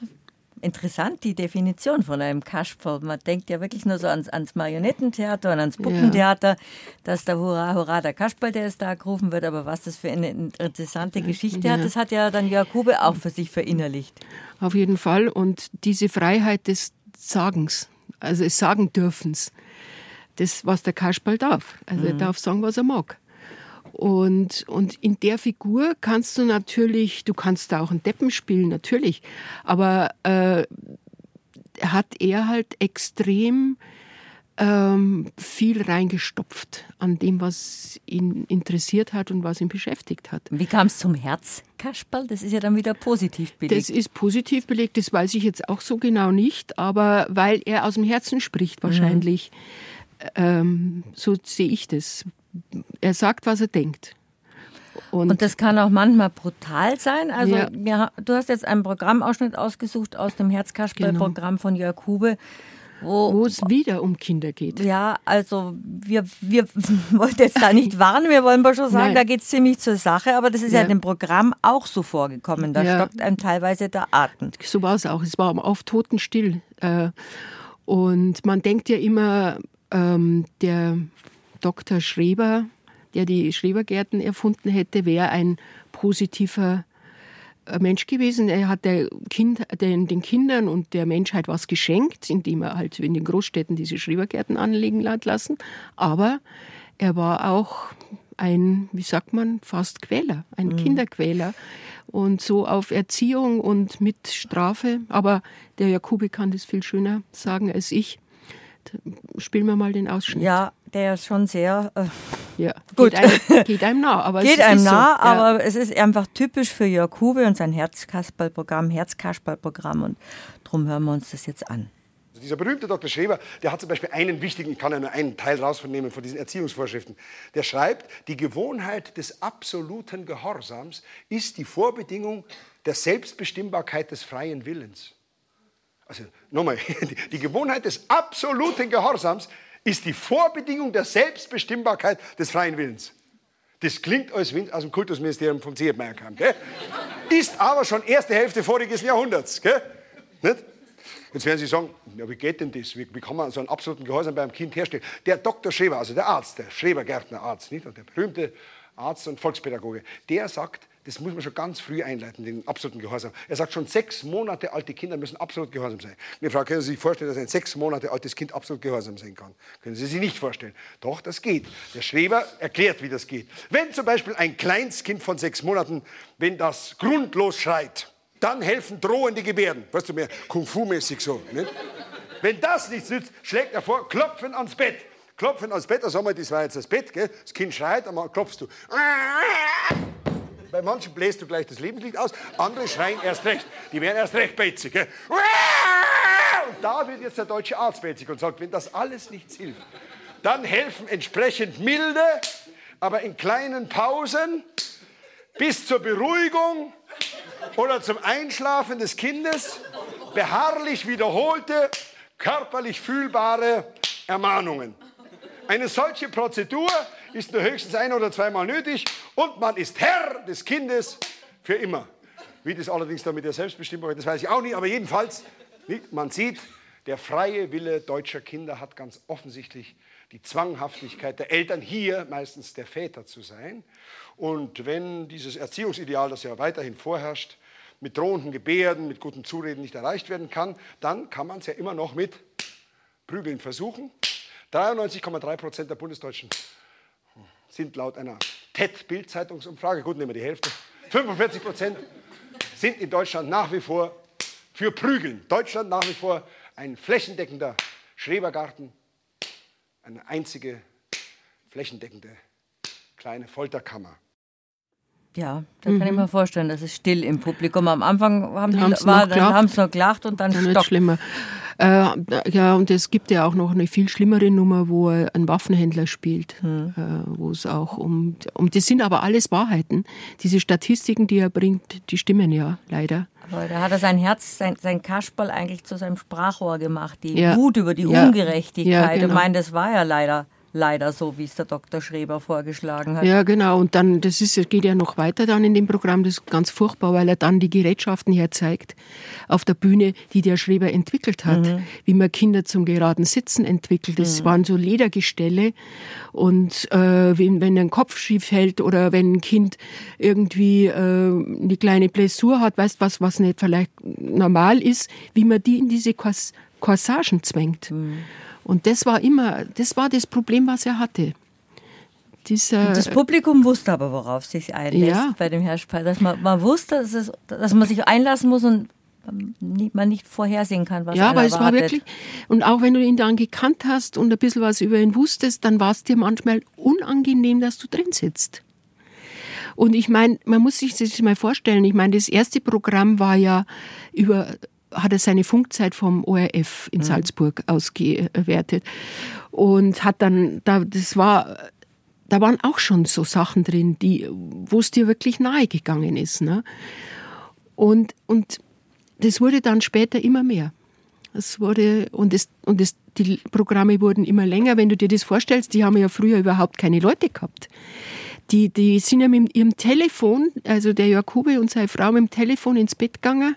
interessant, die Definition von einem Kasperl. Man denkt ja wirklich nur so ans, ans Marionettentheater und ans Puppentheater, ja. dass da Hurra, Hurra, der Kasperl, der ist da gerufen wird. Aber was das für eine interessante Geschichte ja. hat, das hat ja dann Jakube auch für sich verinnerlicht. Auf jeden Fall. Und diese Freiheit des Sagens, also es sagen dürfens, das, was der Kasperl darf. Also mhm. er darf sagen, was er mag. Und, und in der Figur kannst du natürlich, du kannst da auch einen Deppen spielen, natürlich. Aber äh, hat er halt extrem ähm, viel reingestopft an dem, was ihn interessiert hat und was ihn beschäftigt hat. Wie kam es zum Herzkasperl? Das ist ja dann wieder positiv belegt. Das ist positiv belegt, das weiß ich jetzt auch so genau nicht, aber weil er aus dem Herzen spricht wahrscheinlich. Mhm. Ähm, so sehe ich das er sagt, was er denkt. Und, und, das kann auch manchmal brutal sein. Also ja. wir, du hast jetzt einen Programmausschnitt ausgesucht aus dem Herzkasperl-Programm genau. von Jörg Hube. Wo, es wieder um Kinder geht. Ja, also wir, wir wollen jetzt da nicht warnen, wir wollen aber schon sagen, Nein. da geht es ziemlich zur Sache, aber das ist ja, ja dem Programm auch so vorgekommen. Da ja. stockt einem teilweise der Atem. So war es auch. Es war oft totenstill. Äh, und man denkt ja immer, ähm, der Dr. Schreber, der die Schrebergärten erfunden hätte, wäre ein positiver äh, Mensch gewesen. Er hat kind, den, den, Kindern und der Menschheit was geschenkt, indem er halt in den Großstädten diese Schrebergärten anlegen hat lassen. Aber er war auch ein, wie sagt man, fast Quäler, ein mhm. Kinderquäler. Und so auf Erziehung und mit Strafe. Aber der Jakobi kann das viel schöner sagen als ich. Spielen wir mal den Ausschnitt. Ja, der ist schon sehr äh, ja, gut. Geht einem, geht einem nah, aber geht einem nah, so, aber es ist einfach typisch für Jörg Huwe und sein Herzkasperlprogramm, Herzkasperlprogramm und darum hören wir uns das jetzt an. Also dieser berühmte Dr. Schreber, der hat zum Beispiel einen wichtigen, ich kann ja nur einen Teil rausnehmen von diesen Erziehungsvorschriften. Der schreibt, die Gewohnheit des absoluten Gehorsams ist die Vorbedingung der Selbstbestimmbarkeit des freien Willens. Also nochmal, die Gewohnheit des absoluten Gehorsams ist die Vorbedingung der Selbstbestimmbarkeit des freien Willens. Das klingt, als wenn aus dem Kultusministerium vom Ziertmeier kam. Gell? Ist aber schon erste Hälfte voriges Jahrhunderts. Gell? Jetzt werden Sie sagen, ja, wie geht denn das? Wie, wie, kann man so einen absoluten Gehorsam beim Kind herstellen? Der Dr. Schreber, also der Arzt, der Schreber-Gärtner Arzt, nicht? Und der berühmte Arzt und Volkspädagoge, der sagt, das muss man schon ganz früh einleiten, den absoluten Gehorsam. Er sagt, schon sechs Monate alte Kinder müssen absolut gehorsam sein. Meine Frau, können Sie sich vorstellen, dass ein sechs Monate altes Kind absolut gehorsam sein kann? Können Sie sich nicht vorstellen. Doch, das geht. Der Schreber erklärt, wie das geht. Wenn zum Beispiel ein Kleinstkind von sechs Monaten, wenn das grundlos schreit, dann helfen drohende Gebärden. Weißt du, mehr Kung-Fu-mäßig so. Nicht? Wenn das nichts nützt, schlägt er vor, klopfen ans Bett. Klopfen ans Bett, da sagen wir, das war jetzt das Bett, gell? das Kind schreit, dann klopfst du. Bei manchen bläst du gleich das Lebenslicht aus, andere schreien erst recht. Die werden erst recht beizig. Und da wird jetzt der deutsche Arzt beizig und sagt, wenn das alles nichts hilft, dann helfen entsprechend milde, aber in kleinen Pausen bis zur Beruhigung oder zum Einschlafen des Kindes beharrlich wiederholte, körperlich fühlbare Ermahnungen. Eine solche Prozedur ist nur höchstens ein oder zweimal nötig und man ist Herr des Kindes für immer. Wie das allerdings dann mit der Selbstbestimmung, das weiß ich auch nicht, aber jedenfalls, man sieht, der freie Wille deutscher Kinder hat ganz offensichtlich die Zwanghaftigkeit der Eltern, hier meistens der Väter zu sein. Und wenn dieses Erziehungsideal, das ja weiterhin vorherrscht, mit drohenden Gebärden, mit guten Zureden nicht erreicht werden kann, dann kann man es ja immer noch mit Prügeln versuchen. 93,3 Prozent der Bundesdeutschen sind laut einer TED-Bild-Zeitungsumfrage, gut, nehmen wir die Hälfte, 45 Prozent sind in Deutschland nach wie vor für Prügeln. Deutschland nach wie vor ein flächendeckender Schrebergarten, eine einzige flächendeckende kleine Folterkammer. Ja, da kann mhm. ich mir vorstellen, das ist still im Publikum. Am Anfang haben die, war, dann haben sie noch gelacht und dann, dann stockt. schlimmer. Äh, ja, und es gibt ja auch noch eine viel schlimmere Nummer, wo er einen Waffenhändler spielt, mhm. äh, wo es auch um, um, das sind aber alles Wahrheiten. Diese Statistiken, die er bringt, die stimmen ja leider. Aber da hat er sein Herz, sein, sein Kasperl eigentlich zu seinem Sprachrohr gemacht, die ja. Wut über die ja. Ungerechtigkeit. Ja, genau. Ich meine, das war ja leider leider so, wie es der Dr. Schreber vorgeschlagen hat. Ja, genau. Und dann, das ist, geht ja noch weiter dann in dem Programm, das ist ganz furchtbar, weil er dann die Gerätschaften herzeigt auf der Bühne, die der Schreber entwickelt hat, mhm. wie man Kinder zum geraden Sitzen entwickelt. Das mhm. waren so Ledergestelle und äh, wenn, wenn ein Kopf schief hält oder wenn ein Kind irgendwie äh, eine kleine Blessur hat, weißt was, was nicht vielleicht normal ist, wie man die in diese Corsagen zwängt. Mhm. Und das war immer, das war das Problem, was er hatte. Dieser, das Publikum wusste aber, worauf sich einlässt ja. bei dem Herr Speyer. Dass man, man wusste, dass, es, dass man sich einlassen muss und man nicht vorhersehen kann, was Ja, aber es war wirklich, und auch wenn du ihn dann gekannt hast und ein bisschen was über ihn wusstest, dann war es dir manchmal unangenehm, dass du drin sitzt. Und ich meine, man muss sich das mal vorstellen, ich meine, das erste Programm war ja über hat er seine Funkzeit vom ORF in mhm. Salzburg ausgewertet und hat dann, da, das war, da waren auch schon so Sachen drin, die, wo es dir wirklich nahe gegangen ist. Ne? Und, und das wurde dann später immer mehr. Es wurde, und, es, und es, die Programme wurden immer länger. Wenn du dir das vorstellst, die haben ja früher überhaupt keine Leute gehabt. Die, die sind ja mit ihrem Telefon, also der Jakube und seine Frau mit dem Telefon ins Bett gegangen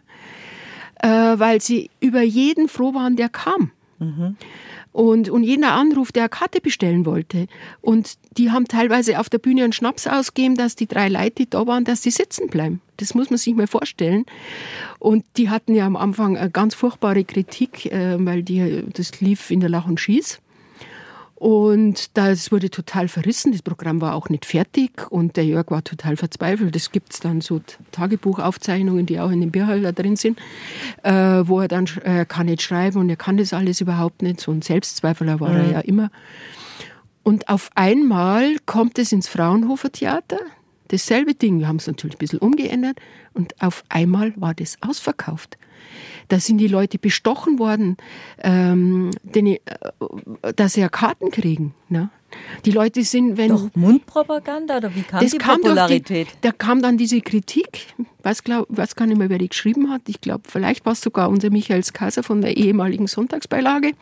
äh, weil sie über jeden froh waren, der kam. Mhm. Und, und jeder Anruf, der eine Karte bestellen wollte. Und die haben teilweise auf der Bühne einen Schnaps ausgegeben, dass die drei Leute, die da waren, dass die sitzen bleiben. Das muss man sich mal vorstellen. Und die hatten ja am Anfang eine ganz furchtbare Kritik, äh, weil die, das lief in der Lach und Schieß. Und das wurde total verrissen. Das Programm war auch nicht fertig und der Jörg war total verzweifelt. Es gibt dann so Tagebuchaufzeichnungen, die auch in dem Bierhalter drin sind, äh, wo er dann äh, kann nicht schreiben und er kann das alles überhaupt nicht. So ein Selbstzweifler war mhm. er ja immer. Und auf einmal kommt es ins Fraunhofer Theater. Dasselbe Ding. Wir haben es natürlich ein bisschen umgeändert und auf einmal war das ausverkauft. Da sind die Leute bestochen worden, ähm, denn, äh, dass sie ja Karten kriegen. Ne? Die Leute sind, wenn. Doch Mundpropaganda oder wie kam das die kam Popularität? Die, da kam dann diese Kritik. Was glaub, weiß gar nicht mehr, wer die geschrieben hat. Ich glaube, vielleicht war es sogar unser Michael Kaiser von der ehemaligen Sonntagsbeilage.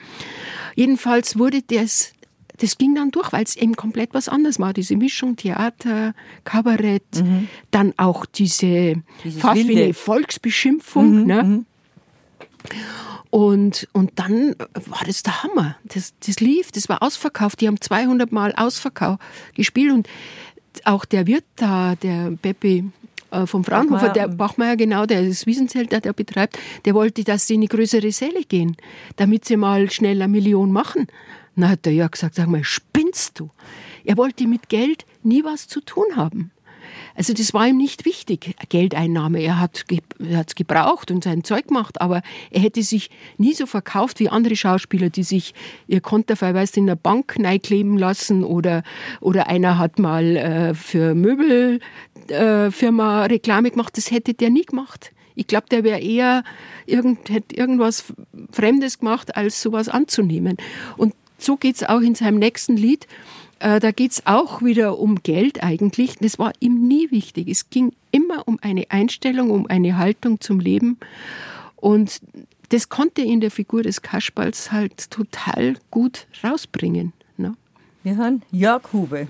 Jedenfalls wurde das das ging dann durch, weil es eben komplett was anderes war. Diese Mischung Theater, Kabarett, mhm. dann auch diese Dieses fast Wilde. wie eine Volksbeschimpfung. Mhm, ne? Mhm. Und, und dann war das der Hammer. Das, das lief, das war ausverkauft. Die haben 200 Mal ausverkauft gespielt. Und auch der Wirt da, der Peppi äh, vom Fraunhofer, Bachmeier. der Bachmeier, genau, der das Wiesenzelt, der, der betreibt, der wollte, dass sie in die größere Säle gehen, damit sie mal schnell eine Million machen. Na hat der Jörg gesagt, sag mal, spinnst du? Er wollte mit Geld nie was zu tun haben. Also das war ihm nicht wichtig, Geldeinnahme. Er hat es gebraucht und sein Zeug gemacht, aber er hätte sich nie so verkauft wie andere Schauspieler, die sich ihr Konterfei weißt, in der Bank kleben lassen oder, oder einer hat mal äh, für Möbelfirma äh, Reklame gemacht. Das hätte der nie gemacht. Ich glaube, der wäre eher irgend, hätte irgendwas Fremdes gemacht, als sowas anzunehmen. Und so geht es auch in seinem nächsten Lied. Äh, da geht es auch wieder um Geld eigentlich. Das war ihm nie wichtig. Es ging immer um eine Einstellung, um eine Haltung zum Leben. Und das konnte in der Figur des Kasperls halt total gut rausbringen. Ne? Wir hören Jörg Hube.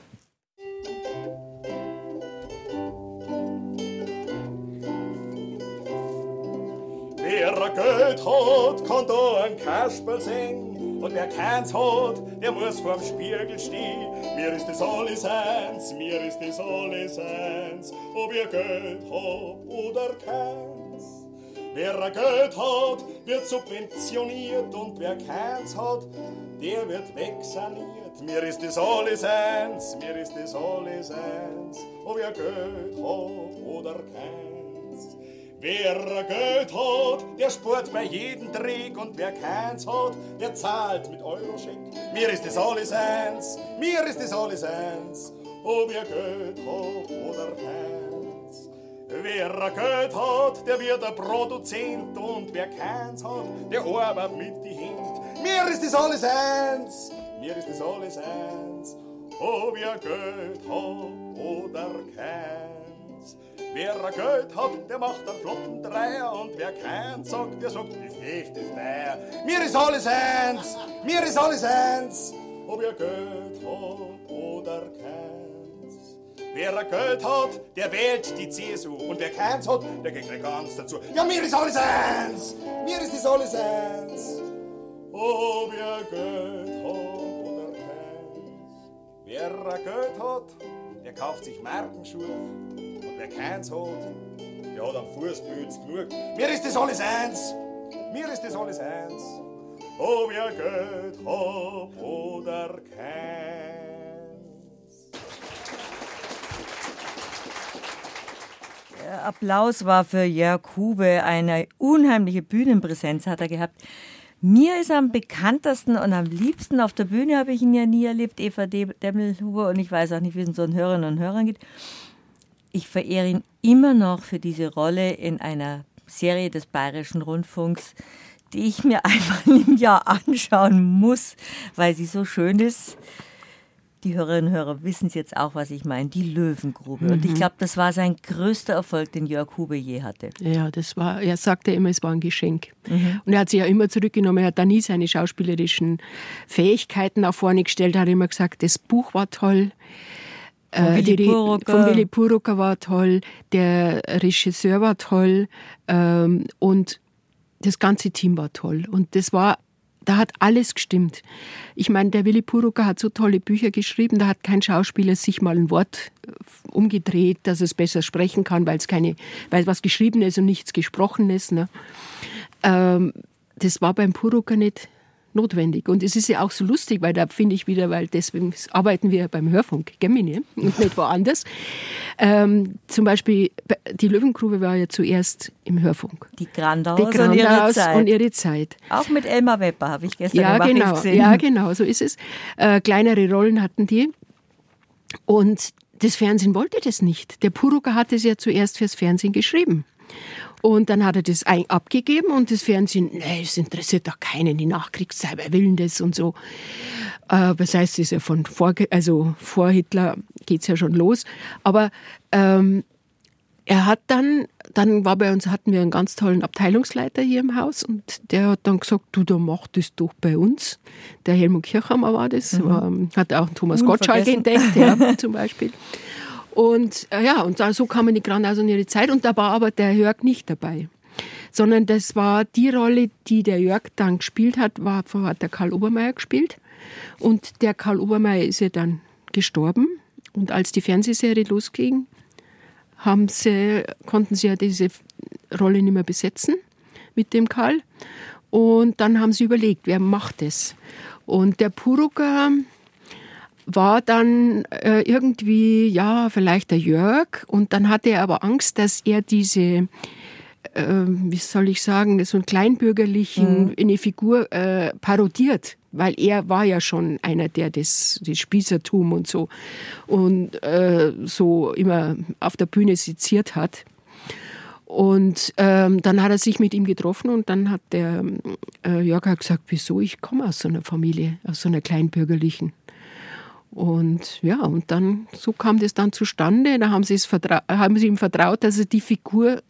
Wer Geld hat, kann da ein Kasperl singen. Und wer keins hat, der muss vorm Spiegel stehen. Mir ist das alles eins, mir ist das alles eins, ob ihr Geld habt oder keins. Wer Geld hat, wird subventioniert und wer keins hat, der wird wegsaniert. Mir ist das alles eins, mir ist das alles eins, ob ihr Geld habt oder keins. Wer Geld hat, der spart bei jedem Trick und wer keins hat, der zahlt mit Euroscheck. Mir ist das alles eins, mir ist das alles eins, ob ihr Geld habt oder keins. Wer Geld hat, der wird ein Produzent und wer keins hat, der arbeitet mit die Hände. Mir ist das alles eins, mir ist das alles eins, ob ihr Geld habt oder keins. Wer Geld hat, der macht einen flotten Dreier und wer keins sagt, der sagt, das echt ist der. Mir ist alles eins, mir ist alles eins, ob ihr Geld habt oder keins. Wer Geld hat, der wählt die CSU. Und wer keins hat, der geht gleich ganz dazu. Ja, mir ist alles eins! Mir ist das alles eins! Ob ihr Geld habt oder keins. Wer Geld hat, der kauft sich Markenschuhe. Wer keins hat, der hat am Fußpilz genug. Mir ist das alles eins! Mir ist das alles eins! Ob ihr Geld habt oder keins. Applaus war für Jörg Hube. Eine unheimliche Bühnenpräsenz hat er gehabt. Mir ist am bekanntesten und am liebsten auf der Bühne habe ich ihn ja nie erlebt, Eva Demmelhuber, und ich weiß auch nicht, wie es einen Hörerinnen und Hörern geht. Ich verehre ihn immer noch für diese Rolle in einer Serie des Bayerischen Rundfunks, die ich mir einmal im Jahr anschauen muss, weil sie so schön ist die Hörerinnen und Hörer wissen es jetzt auch, was ich meine, die Löwengrube. Mhm. Und ich mhm. glaube, das war sein größter Erfolg, den Jörg Hube je hatte. Ja, das war, er sagte immer, es war ein Geschenk. Mhm. Und er hat sich ja immer zurückgenommen, er hat da nie seine schauspielerischen Fähigkeiten nach vorne gestellt, er hat immer gesagt, das Buch war toll. Von äh, Willy, Purucker. von Willy Purucker war toll, der Regisseur war toll ähm, und das ganze Team war toll. Und das war da hat alles gestimmt. Ich meine, der Willy Purucker hat so tolle Bücher geschrieben, da hat kein Schauspieler sich mal ein Wort äh, umgedreht, dass es besser sprechen kann, weil es keine, weil was geschrieben ist und nichts gesprochen ist. Ne? Ähm, das war beim Purucker nicht notwendig. Und es ist ja auch so lustig, weil da finde ich wieder, weil deswegen arbeiten wir beim Hörfunk, Gemini, und nicht woanders. Ähm, zum Beispiel, die Löwengrube war ja zuerst im Hörfunk. Die Grandhaus, die Grandhaus und, ihre Zeit. und ihre Zeit. Auch mit Elmar Wepper habe ich gestern ja, genau, gesehen. Ja, genau, so ist es. Äh, kleinere Rollen hatten die. Und das Fernsehen wollte das nicht. Der Purucker hat es ja zuerst fürs Fernsehen geschrieben. Und dann hat er das abgegeben und das Fernsehen, nee, es interessiert doch keinen, die Nachkriegszeit, wer will das und so. Äh, das heißt, es ist ja von vor, also vor Hitler geht's ja schon los. Aber ähm, er hat dann, dann war bei uns, hatten wir einen ganz tollen Abteilungsleiter hier im Haus und der hat dann gesagt, du, da mach das doch bei uns. Der Helmut Kirchhammer war das, mhm. war, hat auch Thomas Gottschalk entdeckt, ja, zum Beispiel. Und äh, ja, und so kamen die Grandhaus in ihre Zeit und da war aber der Jörg nicht dabei. Sondern das war die Rolle, die der Jörg dann gespielt hat, war, hat der Karl Obermeier gespielt. Und der Karl Obermeier ist ja dann gestorben. Und als die Fernsehserie losging, haben sie, konnten sie ja diese Rolle nicht mehr besetzen mit dem Karl. Und dann haben sie überlegt, wer macht es? Und der Purucker war dann äh, irgendwie, ja, vielleicht der Jörg. Und dann hatte er aber Angst, dass er diese, äh, wie soll ich sagen, so einen kleinbürgerlichen, mhm. eine Figur äh, parodiert. Weil er war ja schon einer, der das, das Spießertum und so und äh, so immer auf der Bühne seziert hat. Und ähm, dann hat er sich mit ihm getroffen und dann hat der äh, Jörg hat gesagt, wieso, ich komme aus so einer Familie, aus so einer kleinbürgerlichen. Und ja, und dann, so kam das dann zustande. Da haben sie, es haben sie ihm vertraut, dass er die Figur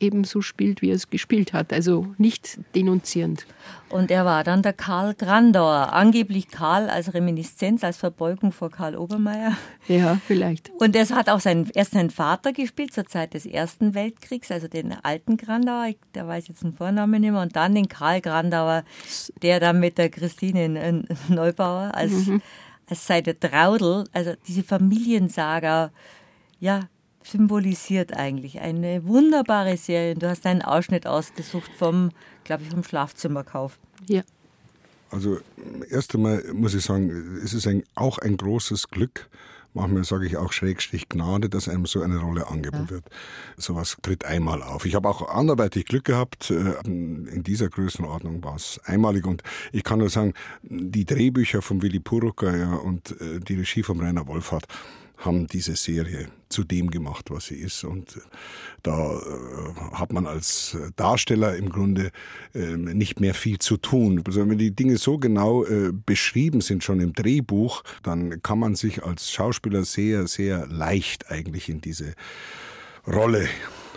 eben so spielt, wie er es gespielt hat. Also nicht denunzierend. Und er war dann der Karl Grandauer. Angeblich Karl als Reminiszenz, als Verbeugung vor Karl Obermeier. Ja, vielleicht. Und er hat auch seinen, erst seinen Vater gespielt zur Zeit des Ersten Weltkriegs, also den alten Grandauer, der weiß jetzt den Vornamen nicht mehr, und dann den Karl Grandauer, der dann mit der Christine Neubauer als, mhm. Als seine Traudel, also diese Familiensaga, ja, symbolisiert eigentlich. Eine wunderbare Serie. Du hast einen Ausschnitt ausgesucht vom, glaube ich, vom Schlafzimmerkauf. Ja. Also erst einmal muss ich sagen, es ist ein, auch ein großes Glück, manchmal sage ich auch Schrägstrich Gnade, dass einem so eine Rolle angeboten ja. wird. Sowas tritt einmal auf. Ich habe auch anderweitig Glück gehabt. Äh, in dieser Größenordnung war es einmalig. Und ich kann nur sagen, die Drehbücher von Willy Purucker ja, und äh, die Regie von Rainer Wolfhardt, haben diese Serie zu dem gemacht, was sie ist. Und äh, da äh, hat man als Darsteller im Grunde äh, nicht mehr viel zu tun. Also wenn die Dinge so genau äh, beschrieben sind, schon im Drehbuch, dann kann man sich als Schauspieler sehr, sehr leicht eigentlich in diese Rolle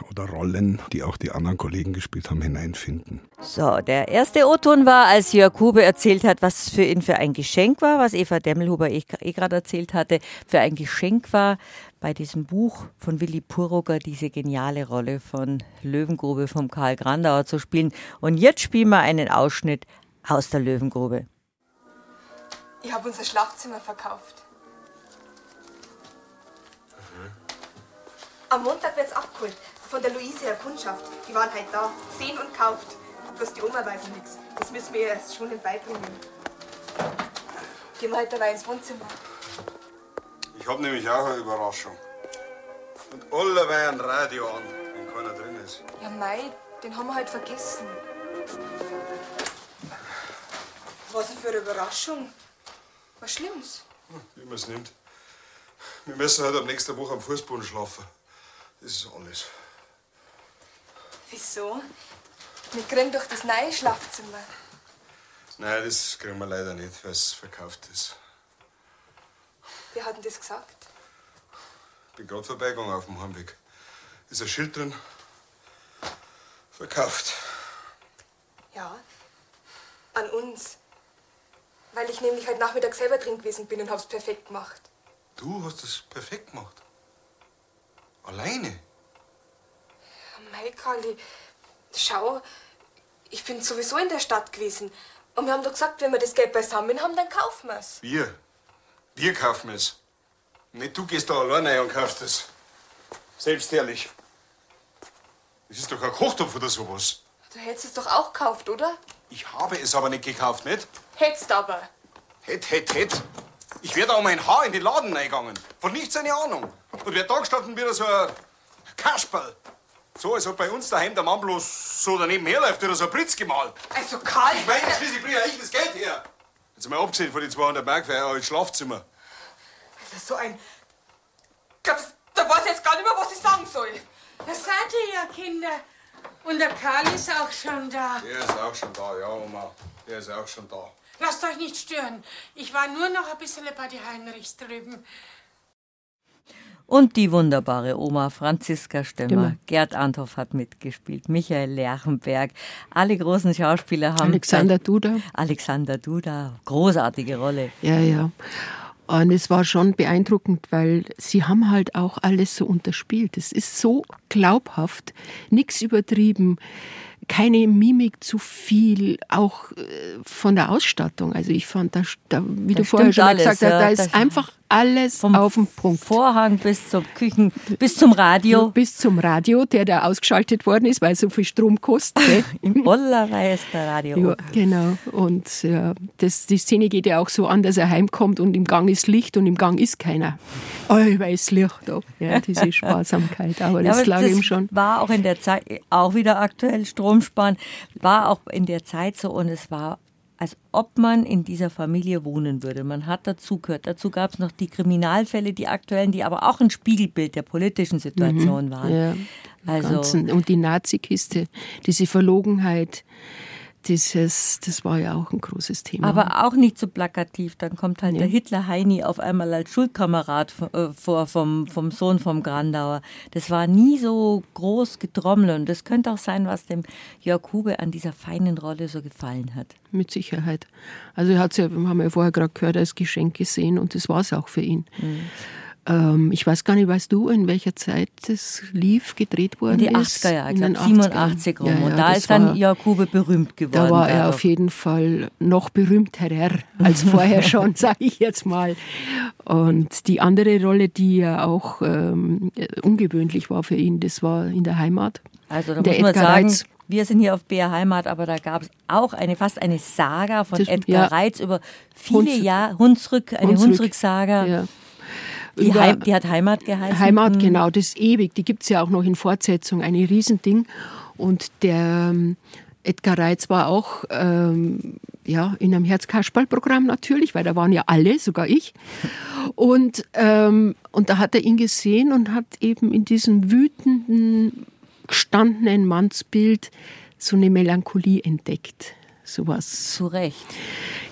oder Rollen, die auch die anderen Kollegen gespielt haben, hineinfinden. So, der erste O-Ton war, als Jörg Huber erzählt hat, was für ihn für ein Geschenk war, was Eva Demmelhuber eh, eh gerade erzählt hatte, für ein Geschenk war, bei diesem Buch von Willy Puroger diese geniale Rolle von Löwengrube vom Karl Grandauer zu spielen. Und jetzt spielen wir einen Ausschnitt aus der Löwengrube. Ich habe unser Schlafzimmer verkauft. Am Montag wird's abgeholt. Von der Luise her Kundschaft. Die waren halt da. Sehen und kauft. Bloß die Oma weiß nichts. Das müssen wir ihr erst schon beibringen. Gehen wir halt dabei ins Wohnzimmer. Ich hab nämlich auch eine Überraschung. Und alle ein Radio an, wenn keiner drin ist. Ja, mei, den haben wir halt vergessen. Was für eine Überraschung. Was Schlimmes. Hm, wie man es nimmt. Wir müssen halt am nächsten Woche am Fußboden schlafen. Das ist alles. Wieso? Wir kriegen doch das neue Schlafzimmer. Nein, das kriegen wir leider nicht, weil es verkauft ist. Wer hat denn das gesagt? Ich bin gerade vorbeigegangen auf dem Heimweg. Ist ein Schild drin. Verkauft. Ja, an uns. Weil ich nämlich heute Nachmittag selber drin gewesen bin und hab's perfekt gemacht. Du hast es perfekt gemacht? Alleine? Mei, Karli, schau, ich bin sowieso in der Stadt gewesen. Und wir haben doch gesagt, wenn wir das Geld beisammen haben, dann kaufen wir es. Wir? Wir kaufen es. Nicht du gehst da alleine und kaufst es. Selbstherrlich. Das ist doch ein Kochtopf oder sowas. Du hättest es doch auch gekauft, oder? Ich habe es aber nicht gekauft, nicht? Hättest aber. Hätt, hätt, hätt. Ich wäre da um ein Haar in den Laden reingegangen. Von nichts eine Ahnung. Und wäre da gestanden wie so ein Kasperl. So, als ob bei uns daheim der Mann bloß so daneben herläuft oder so ein Pritz gemalt. Also, Karl... Ich meine, schließlich bringe ich das Geld her. Jetzt mal abgesehen von den 200 Mark für euer Schlafzimmer. Das ist so ein... Glaub, da weiß ich jetzt gar nicht mehr, was ich sagen soll. Da seid ihr ja, Kinder. Und der Karl ist auch schon da. Der ist auch schon da, ja, Oma. Der ist auch schon da. Lasst euch nicht stören. Ich war nur noch ein bisschen bei den Heinrichs drüben. Und die wunderbare Oma Franziska Stemmer. Stimmer. Gerd Anthoff hat mitgespielt. Michael Lerchenberg. Alle großen Schauspieler haben. Alexander Duda. Alexander Duda. Großartige Rolle. Ja, ja. Und es war schon beeindruckend, weil sie haben halt auch alles so unterspielt. Es ist so glaubhaft, nichts übertrieben keine Mimik zu viel, auch äh, von der Ausstattung. Also ich fand, da, da wie das du vorher schon alles, gesagt hast, ja, da ist einfach alles auf dem Punkt. Vorhang bis zum Küchen, bis zum Radio. Bis zum Radio, der da ausgeschaltet worden ist, weil so viel Strom kostet. Im Bollerwei ist der Radio. Ja, genau. Und ja, das, die Szene geht ja auch so an, dass er heimkommt und im Gang ist Licht und im Gang ist keiner. Oh, weiß Licht da. Ja, diese Sparsamkeit. Aber das ja, aber lag das ihm schon. War auch in der Zeit, auch wieder aktuell Strom sparen, war auch in der Zeit so und es war als ob man in dieser Familie wohnen würde. Man hat dazugehört. Dazu gab es noch die Kriminalfälle, die aktuellen, die aber auch ein Spiegelbild der politischen Situation mhm, waren. Ja, also, und die Nazikiste, diese Verlogenheit, dieses, das war ja auch ein großes Thema. Aber auch nicht so plakativ. Dann kommt halt ja. der Hitler-Heini auf einmal als Schulkamerad äh, vor vom, vom Sohn vom Grandauer. Das war nie so groß getrommelt. Und das könnte auch sein, was dem Jörg Hube an dieser feinen Rolle so gefallen hat. Mit Sicherheit. Also er hat es ja, wir haben ja vorher gerade gehört, als Geschenk gesehen und das war es auch für ihn. Mhm. Ähm, ich weiß gar nicht, weißt du, in welcher Zeit das lief, gedreht worden in die 80er Jahre, ich glaube 87 rum. Ja, ja, und da ist dann Jakube berühmt geworden. Da war er auf jeden Fall noch berühmter als vorher schon, sage ich jetzt mal. Und die andere Rolle, die ja auch ähm, ungewöhnlich war für ihn, das war in der Heimat. Also da muss man sagen, Reitz. wir sind hier auf BR Heimat, aber da gab es auch eine fast eine Saga von Edgar ja. Reitz über viele Jahre, Hunsrück, eine Hunsrück-Saga. Ja. Die, Heim, die, hat Heimat geheißen? Heimat, mhm. genau, das ist ewig. Die gibt es ja auch noch in Fortsetzung, ein Riesending. Und der ähm, Edgar Reitz war auch ähm, ja, in einem Herzkasperl-Programm natürlich, weil da waren ja alle, sogar ich. Und, ähm, und da hat er ihn gesehen und hat eben in diesem wütenden, gestandenen Mannsbild so eine Melancholie entdeckt. Sowas. Zu Recht.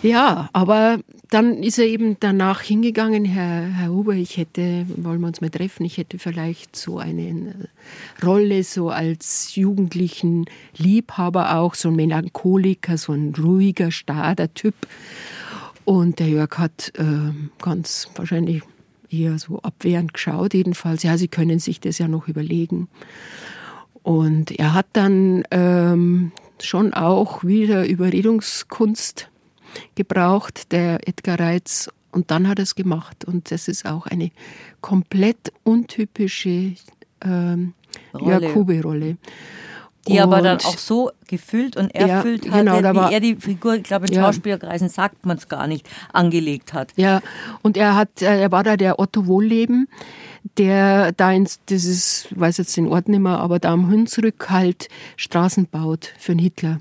Ja, aber dann ist er eben danach hingegangen, Herr, Herr Huber, ich hätte, wollen wir uns mal treffen, ich hätte vielleicht so eine äh, Rolle so als jugendlichen Liebhaber auch, so ein Melancholiker, so ein ruhiger, starrer Typ. Und der Jörg hat äh, ganz wahrscheinlich eher so abwehrend geschaut, jedenfalls. Ja, Sie können sich das ja noch überlegen. Und er hat dann ähm, schon auch wieder Überredungskunst gebraucht, der Edgar Reitz. Und dann hat er es gemacht. Und das ist auch eine komplett untypische ähm, Jörg-Hube-Rolle. Die und aber dann auch so gefüllt und erfüllt ja, hat, genau, wie er die Figur, ich glaube in ja. Schauspielerkreisen sagt man es gar nicht, angelegt hat. Ja, und er hat, äh, er war da der Otto Wohlleben, der da ins, ich weiß jetzt den Ort nicht mehr, aber da am Hunsrück halt Straßen baut für den Hitler.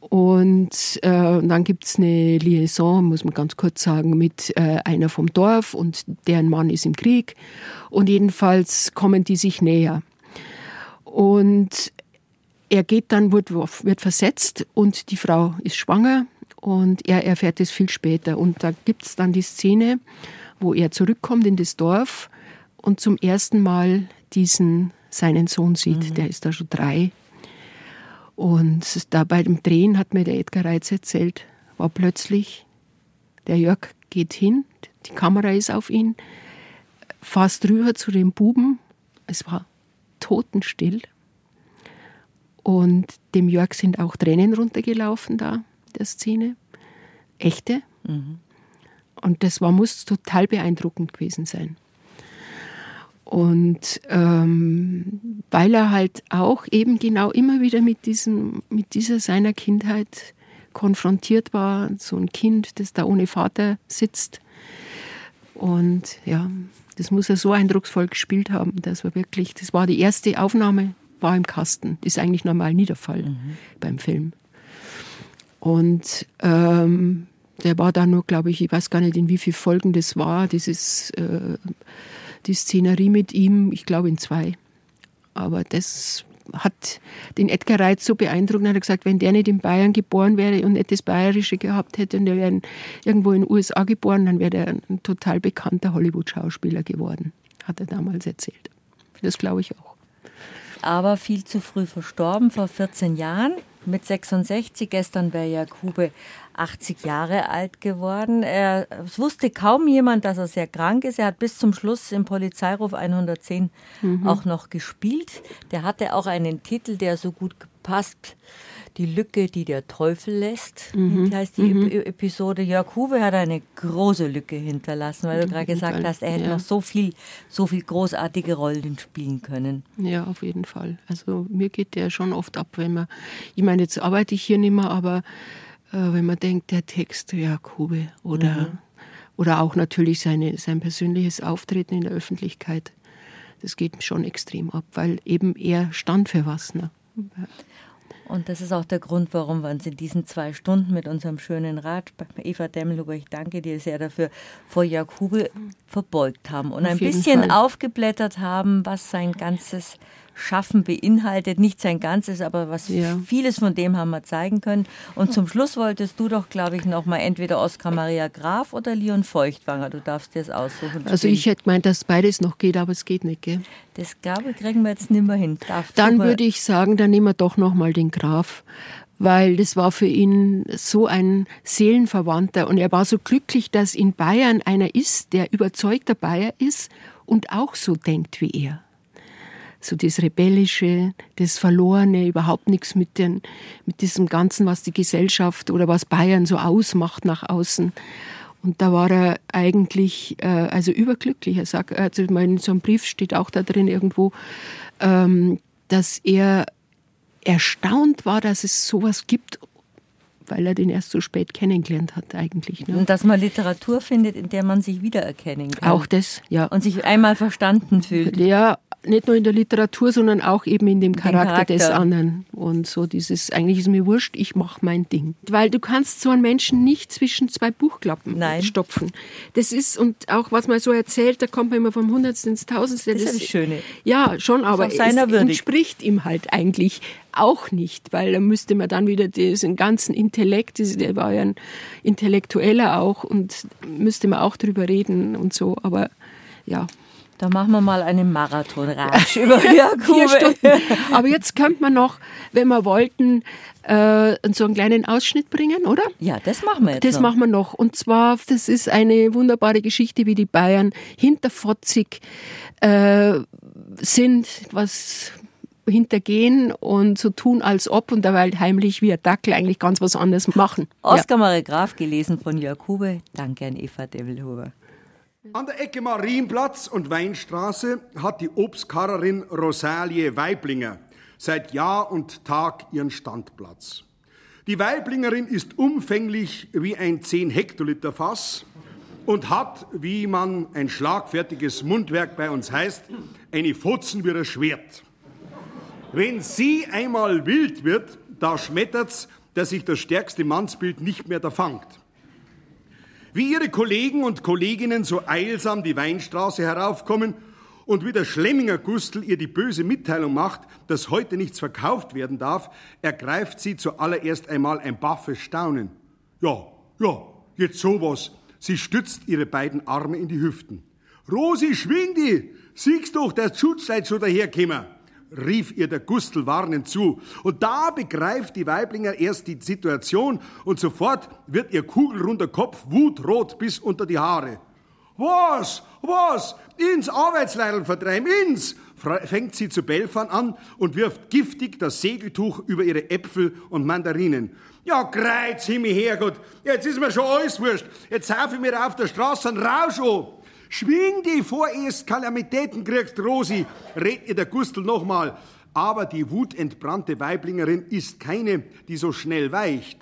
Und, äh, dann gibt es eine Liaison, muss man ganz kurz sagen, mit äh, einer vom Dorf und deren Mann ist im Krieg. Und jedenfalls kommen die sich näher. Und er geht dann, wird, wird versetzt und die Frau ist schwanger und er erfährt es viel später. Und da gibt es dann die Szene, wo er zurückkommt in das Dorf und zum ersten Mal diesen seinen Sohn sieht. Mhm. Der ist da schon drei und da bei dem Drehen hat mir der Edgar Reitz erzählt, war plötzlich, der Jörg geht hin, die Kamera ist auf ihn, fast rüber zu dem Buben, es war totenstill. Und dem Jörg sind auch Tränen runtergelaufen da, der Szene. Echte. Mhm. Und das war, muss total beeindruckend gewesen sein. Und ähm, weil er halt auch eben genau immer wieder mit, diesem, mit dieser seiner Kindheit konfrontiert war, so ein Kind, das da ohne Vater sitzt. Und ja, das muss er so eindrucksvoll gespielt haben, dass er wirklich, das war die erste Aufnahme, war im Kasten. Das ist eigentlich normal nie der Fall mhm. beim Film. Und ähm, der war da nur, glaube ich, ich weiß gar nicht, in wie vielen Folgen das war, dieses äh, die Szenerie mit ihm, ich glaube in zwei. Aber das hat den Edgar Reitz so beeindruckt, er hat gesagt, wenn der nicht in Bayern geboren wäre und nicht das Bayerische gehabt hätte und der wäre irgendwo in den USA geboren, dann wäre er ein total bekannter Hollywood-Schauspieler geworden, hat er damals erzählt. Das glaube ich auch. Aber viel zu früh verstorben, vor 14 Jahren mit 66. Gestern wäre Jakube 80 Jahre alt geworden. Er, es wusste kaum jemand, dass er sehr krank ist. Er hat bis zum Schluss im Polizeiruf 110 mhm. auch noch gespielt. Der hatte auch einen Titel, der so gut gepasst die Lücke, die der Teufel lässt. Mhm. Die heißt die mhm. Episode. Jörg Huwe hat eine große Lücke hinterlassen, weil du gerade gesagt hast, er hätte ja. noch so viel, so viel großartige Rollen spielen können. Ja, auf jeden Fall. Also mir geht der schon oft ab, wenn man, ich meine, jetzt arbeite ich hier nicht mehr, aber wenn man denkt, der Text, Huwe oder, mhm. oder auch natürlich seine, sein persönliches Auftreten in der Öffentlichkeit, das geht schon extrem ab, weil eben er stand für was. Ne? Und das ist auch der Grund, warum wir uns in diesen zwei Stunden mit unserem schönen Rat, Eva Demmelhuber, ich danke dir sehr dafür, vor Jakube verbeugt haben und Auf ein bisschen Fall. aufgeblättert haben, was sein ganzes Schaffen beinhaltet. Nicht sein Ganzes, aber was Ja. vieles von dem haben wir zeigen können. Und zum Schluss wolltest du doch, glaube ich, noch mal entweder Oskar Maria Graf oder Leon Feuchtwanger. Du darfst dir das aussuchen. Also ich hätte gemeint, dass beides noch geht, aber es geht nicht. Gell? Das ich, kriegen wir jetzt nicht mehr hin. Darf Dann würde ich sagen, dann nehmen wir doch noch mal den Graf, weil das war für ihn so ein Seelenverwandter und er war so glücklich, dass in Bayern einer ist, der überzeugter Bayer ist und auch so denkt wie er. So das Rebellische, das Verlorene, überhaupt nichts mit, den, mit diesem Ganzen, was die Gesellschaft oder was Bayern so ausmacht nach außen. Und da war er eigentlich äh, also überglücklich. Er sagt, also in so einem Brief steht auch da drin irgendwo, ähm, dass er erstaunt war, dass es sowas gibt, weil er den erst so spät kennengelernt hat eigentlich. Ne? Und dass man Literatur findet, in der man sich wiedererkennen kann. Auch das, ja. Und sich einmal verstanden fühlt. Ja, nicht nur in der Literatur, sondern auch eben in dem Charakter, Charakter. des anderen. Und so dieses, eigentlich ist mir wurscht, ich mache mein Ding. Weil du kannst so einen Menschen nicht zwischen zwei Buchklappen stopfen. Das ist, und auch was man so erzählt, da kommt man immer vom Hundertsten ins Tausendste. Das ist ja das Schöne. Ja, schon, aber es würdig. entspricht ihm halt eigentlich auch nicht, weil da müsste man dann wieder diesen ganzen Intellekt, der war ja ein Intellektueller auch und müsste man auch drüber reden und so, aber ja. Da machen wir mal einen Marathonratsch über. Stunden. Aber jetzt könnte man noch, wenn wir wollten, äh, so einen kleinen Ausschnitt bringen, oder? Ja, das machen wir jetzt Das noch. machen wir noch. Und zwar, das ist eine wunderbare Geschichte, wie die Bayern hinterfotzig äh, sind, was hintergehen und so tun, als ob und dabei heimlich wie ein Dackel eigentlich ganz was anderes machen. Oskar Maria Graf, gelesen von Jörg Hube. Danke an Eva Develhuber. An der Ecke Marienplatz und Weinstraße hat die Obstkarrerin Rosalie Weiblinger seit Jahr und Tag ihren Standplatz. Die Weiblingerin ist umfänglich wie ein 10 Hektoliter Fass und hat, wie man ein schlagfertiges Mundwerk bei uns heißt, eine Fotzen wie ein Schwert. Wenn sie einmal wild wird, da schmettert's, dass sich das stärkste Mannsbild nicht mehr da fangt. Wie ihre Kollegen und Kolleginnen so eilsam die Weinstraße heraufkommen und wie der Schlemminger Gustl ihr die böse Mitteilung macht, dass heute nichts verkauft werden darf, ergreift sie zuallererst einmal ein baffes Staunen. Ja, ja, jetzt sowas. Sie stützt ihre beiden Arme in die Hüften. Rosi, schwing die! Siehst doch, der Schutzleid schon daherkämmer! Rief ihr der Gustl warnend zu. Und da begreift die Weiblinger erst die Situation und sofort wird ihr kugelrunder Kopf wutrot bis unter die Haare. Was? Was? Ins Arbeitsleidl vertreiben, ins! Fängt sie zu belfern an und wirft giftig das Segeltuch über ihre Äpfel und Mandarinen. Ja, kreuz Himmel Herrgott, jetzt ist mir schon alles wurscht. Jetzt sauf ich mir auf der Straße einen Rausch an. Schwing die vor erst Kalamitäten kriegst, Rosi, red ihr der Gustl nochmal. Aber die wutentbrannte Weiblingerin ist keine, die so schnell weicht.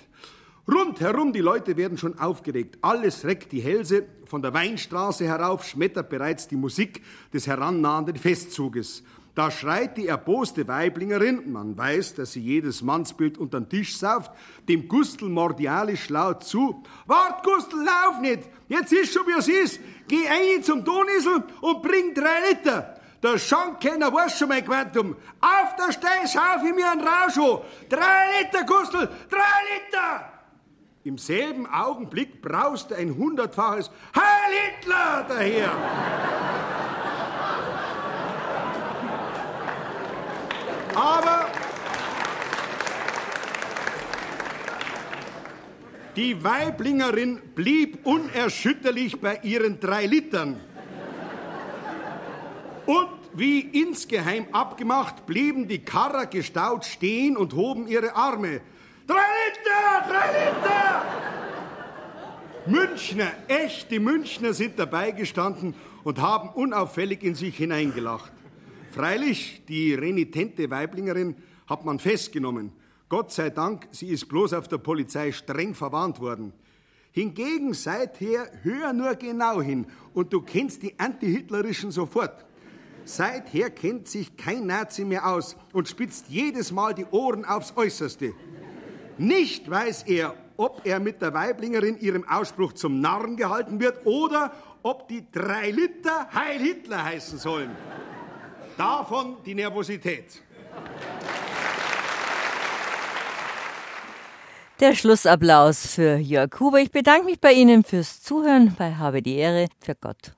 Rundherum die Leute werden schon aufgeregt. Alles reckt die Hälse. Von der Weinstraße herauf schmettert bereits die Musik des herannahenden Festzuges. Da schreit die erboste Weiblingerin, man weiß, dass sie jedes Mannsbild unter den Tisch sauft, dem Gustl mordialisch laut zu. Wart, Gustl, lauf nicht! Jetzt ist schon, wie es ist. Geh ein zum Donisel und bring drei Liter. Der Schankenner weiß schon mein Quantum. Auf der Stein schauf ich mir einen Rausch an. Drei Liter, Gustl, drei Liter! Im selben Augenblick brauste ein hundertfaches Heil Hitler daher. Aber die Weiblingerin blieb unerschütterlich bei ihren drei Litern. Und wie insgeheim abgemacht, blieben die Karrer gestaut stehen und hoben ihre Arme. Drei Liter! Drei Liter! Münchner, echte Münchner sind dabei gestanden und haben unauffällig in sich hineingelacht. Freilich, die renitente Weiblingerin hat man festgenommen. Gott sei Dank, sie ist bloß auf der Polizei streng verwarnt worden. Hingegen seither hör nur genau hin und du kennst die Anti-Hitlerischen sofort. Seither kennt sich kein Nazi mehr aus und spitzt jedes Mal die Ohren aufs Äußerste. Nicht weiß er, ob er mit der Weiblingerin ihrem Ausspruch zum Narren gehalten wird oder ob die drei Liter Heil Hitler heißen sollen. Davon die Nervosität. Der Schlussapplaus für Jörg Huber. Ich bedanke mich bei Ihnen fürs Zuhören bei Habe die Ehre. Für Gott.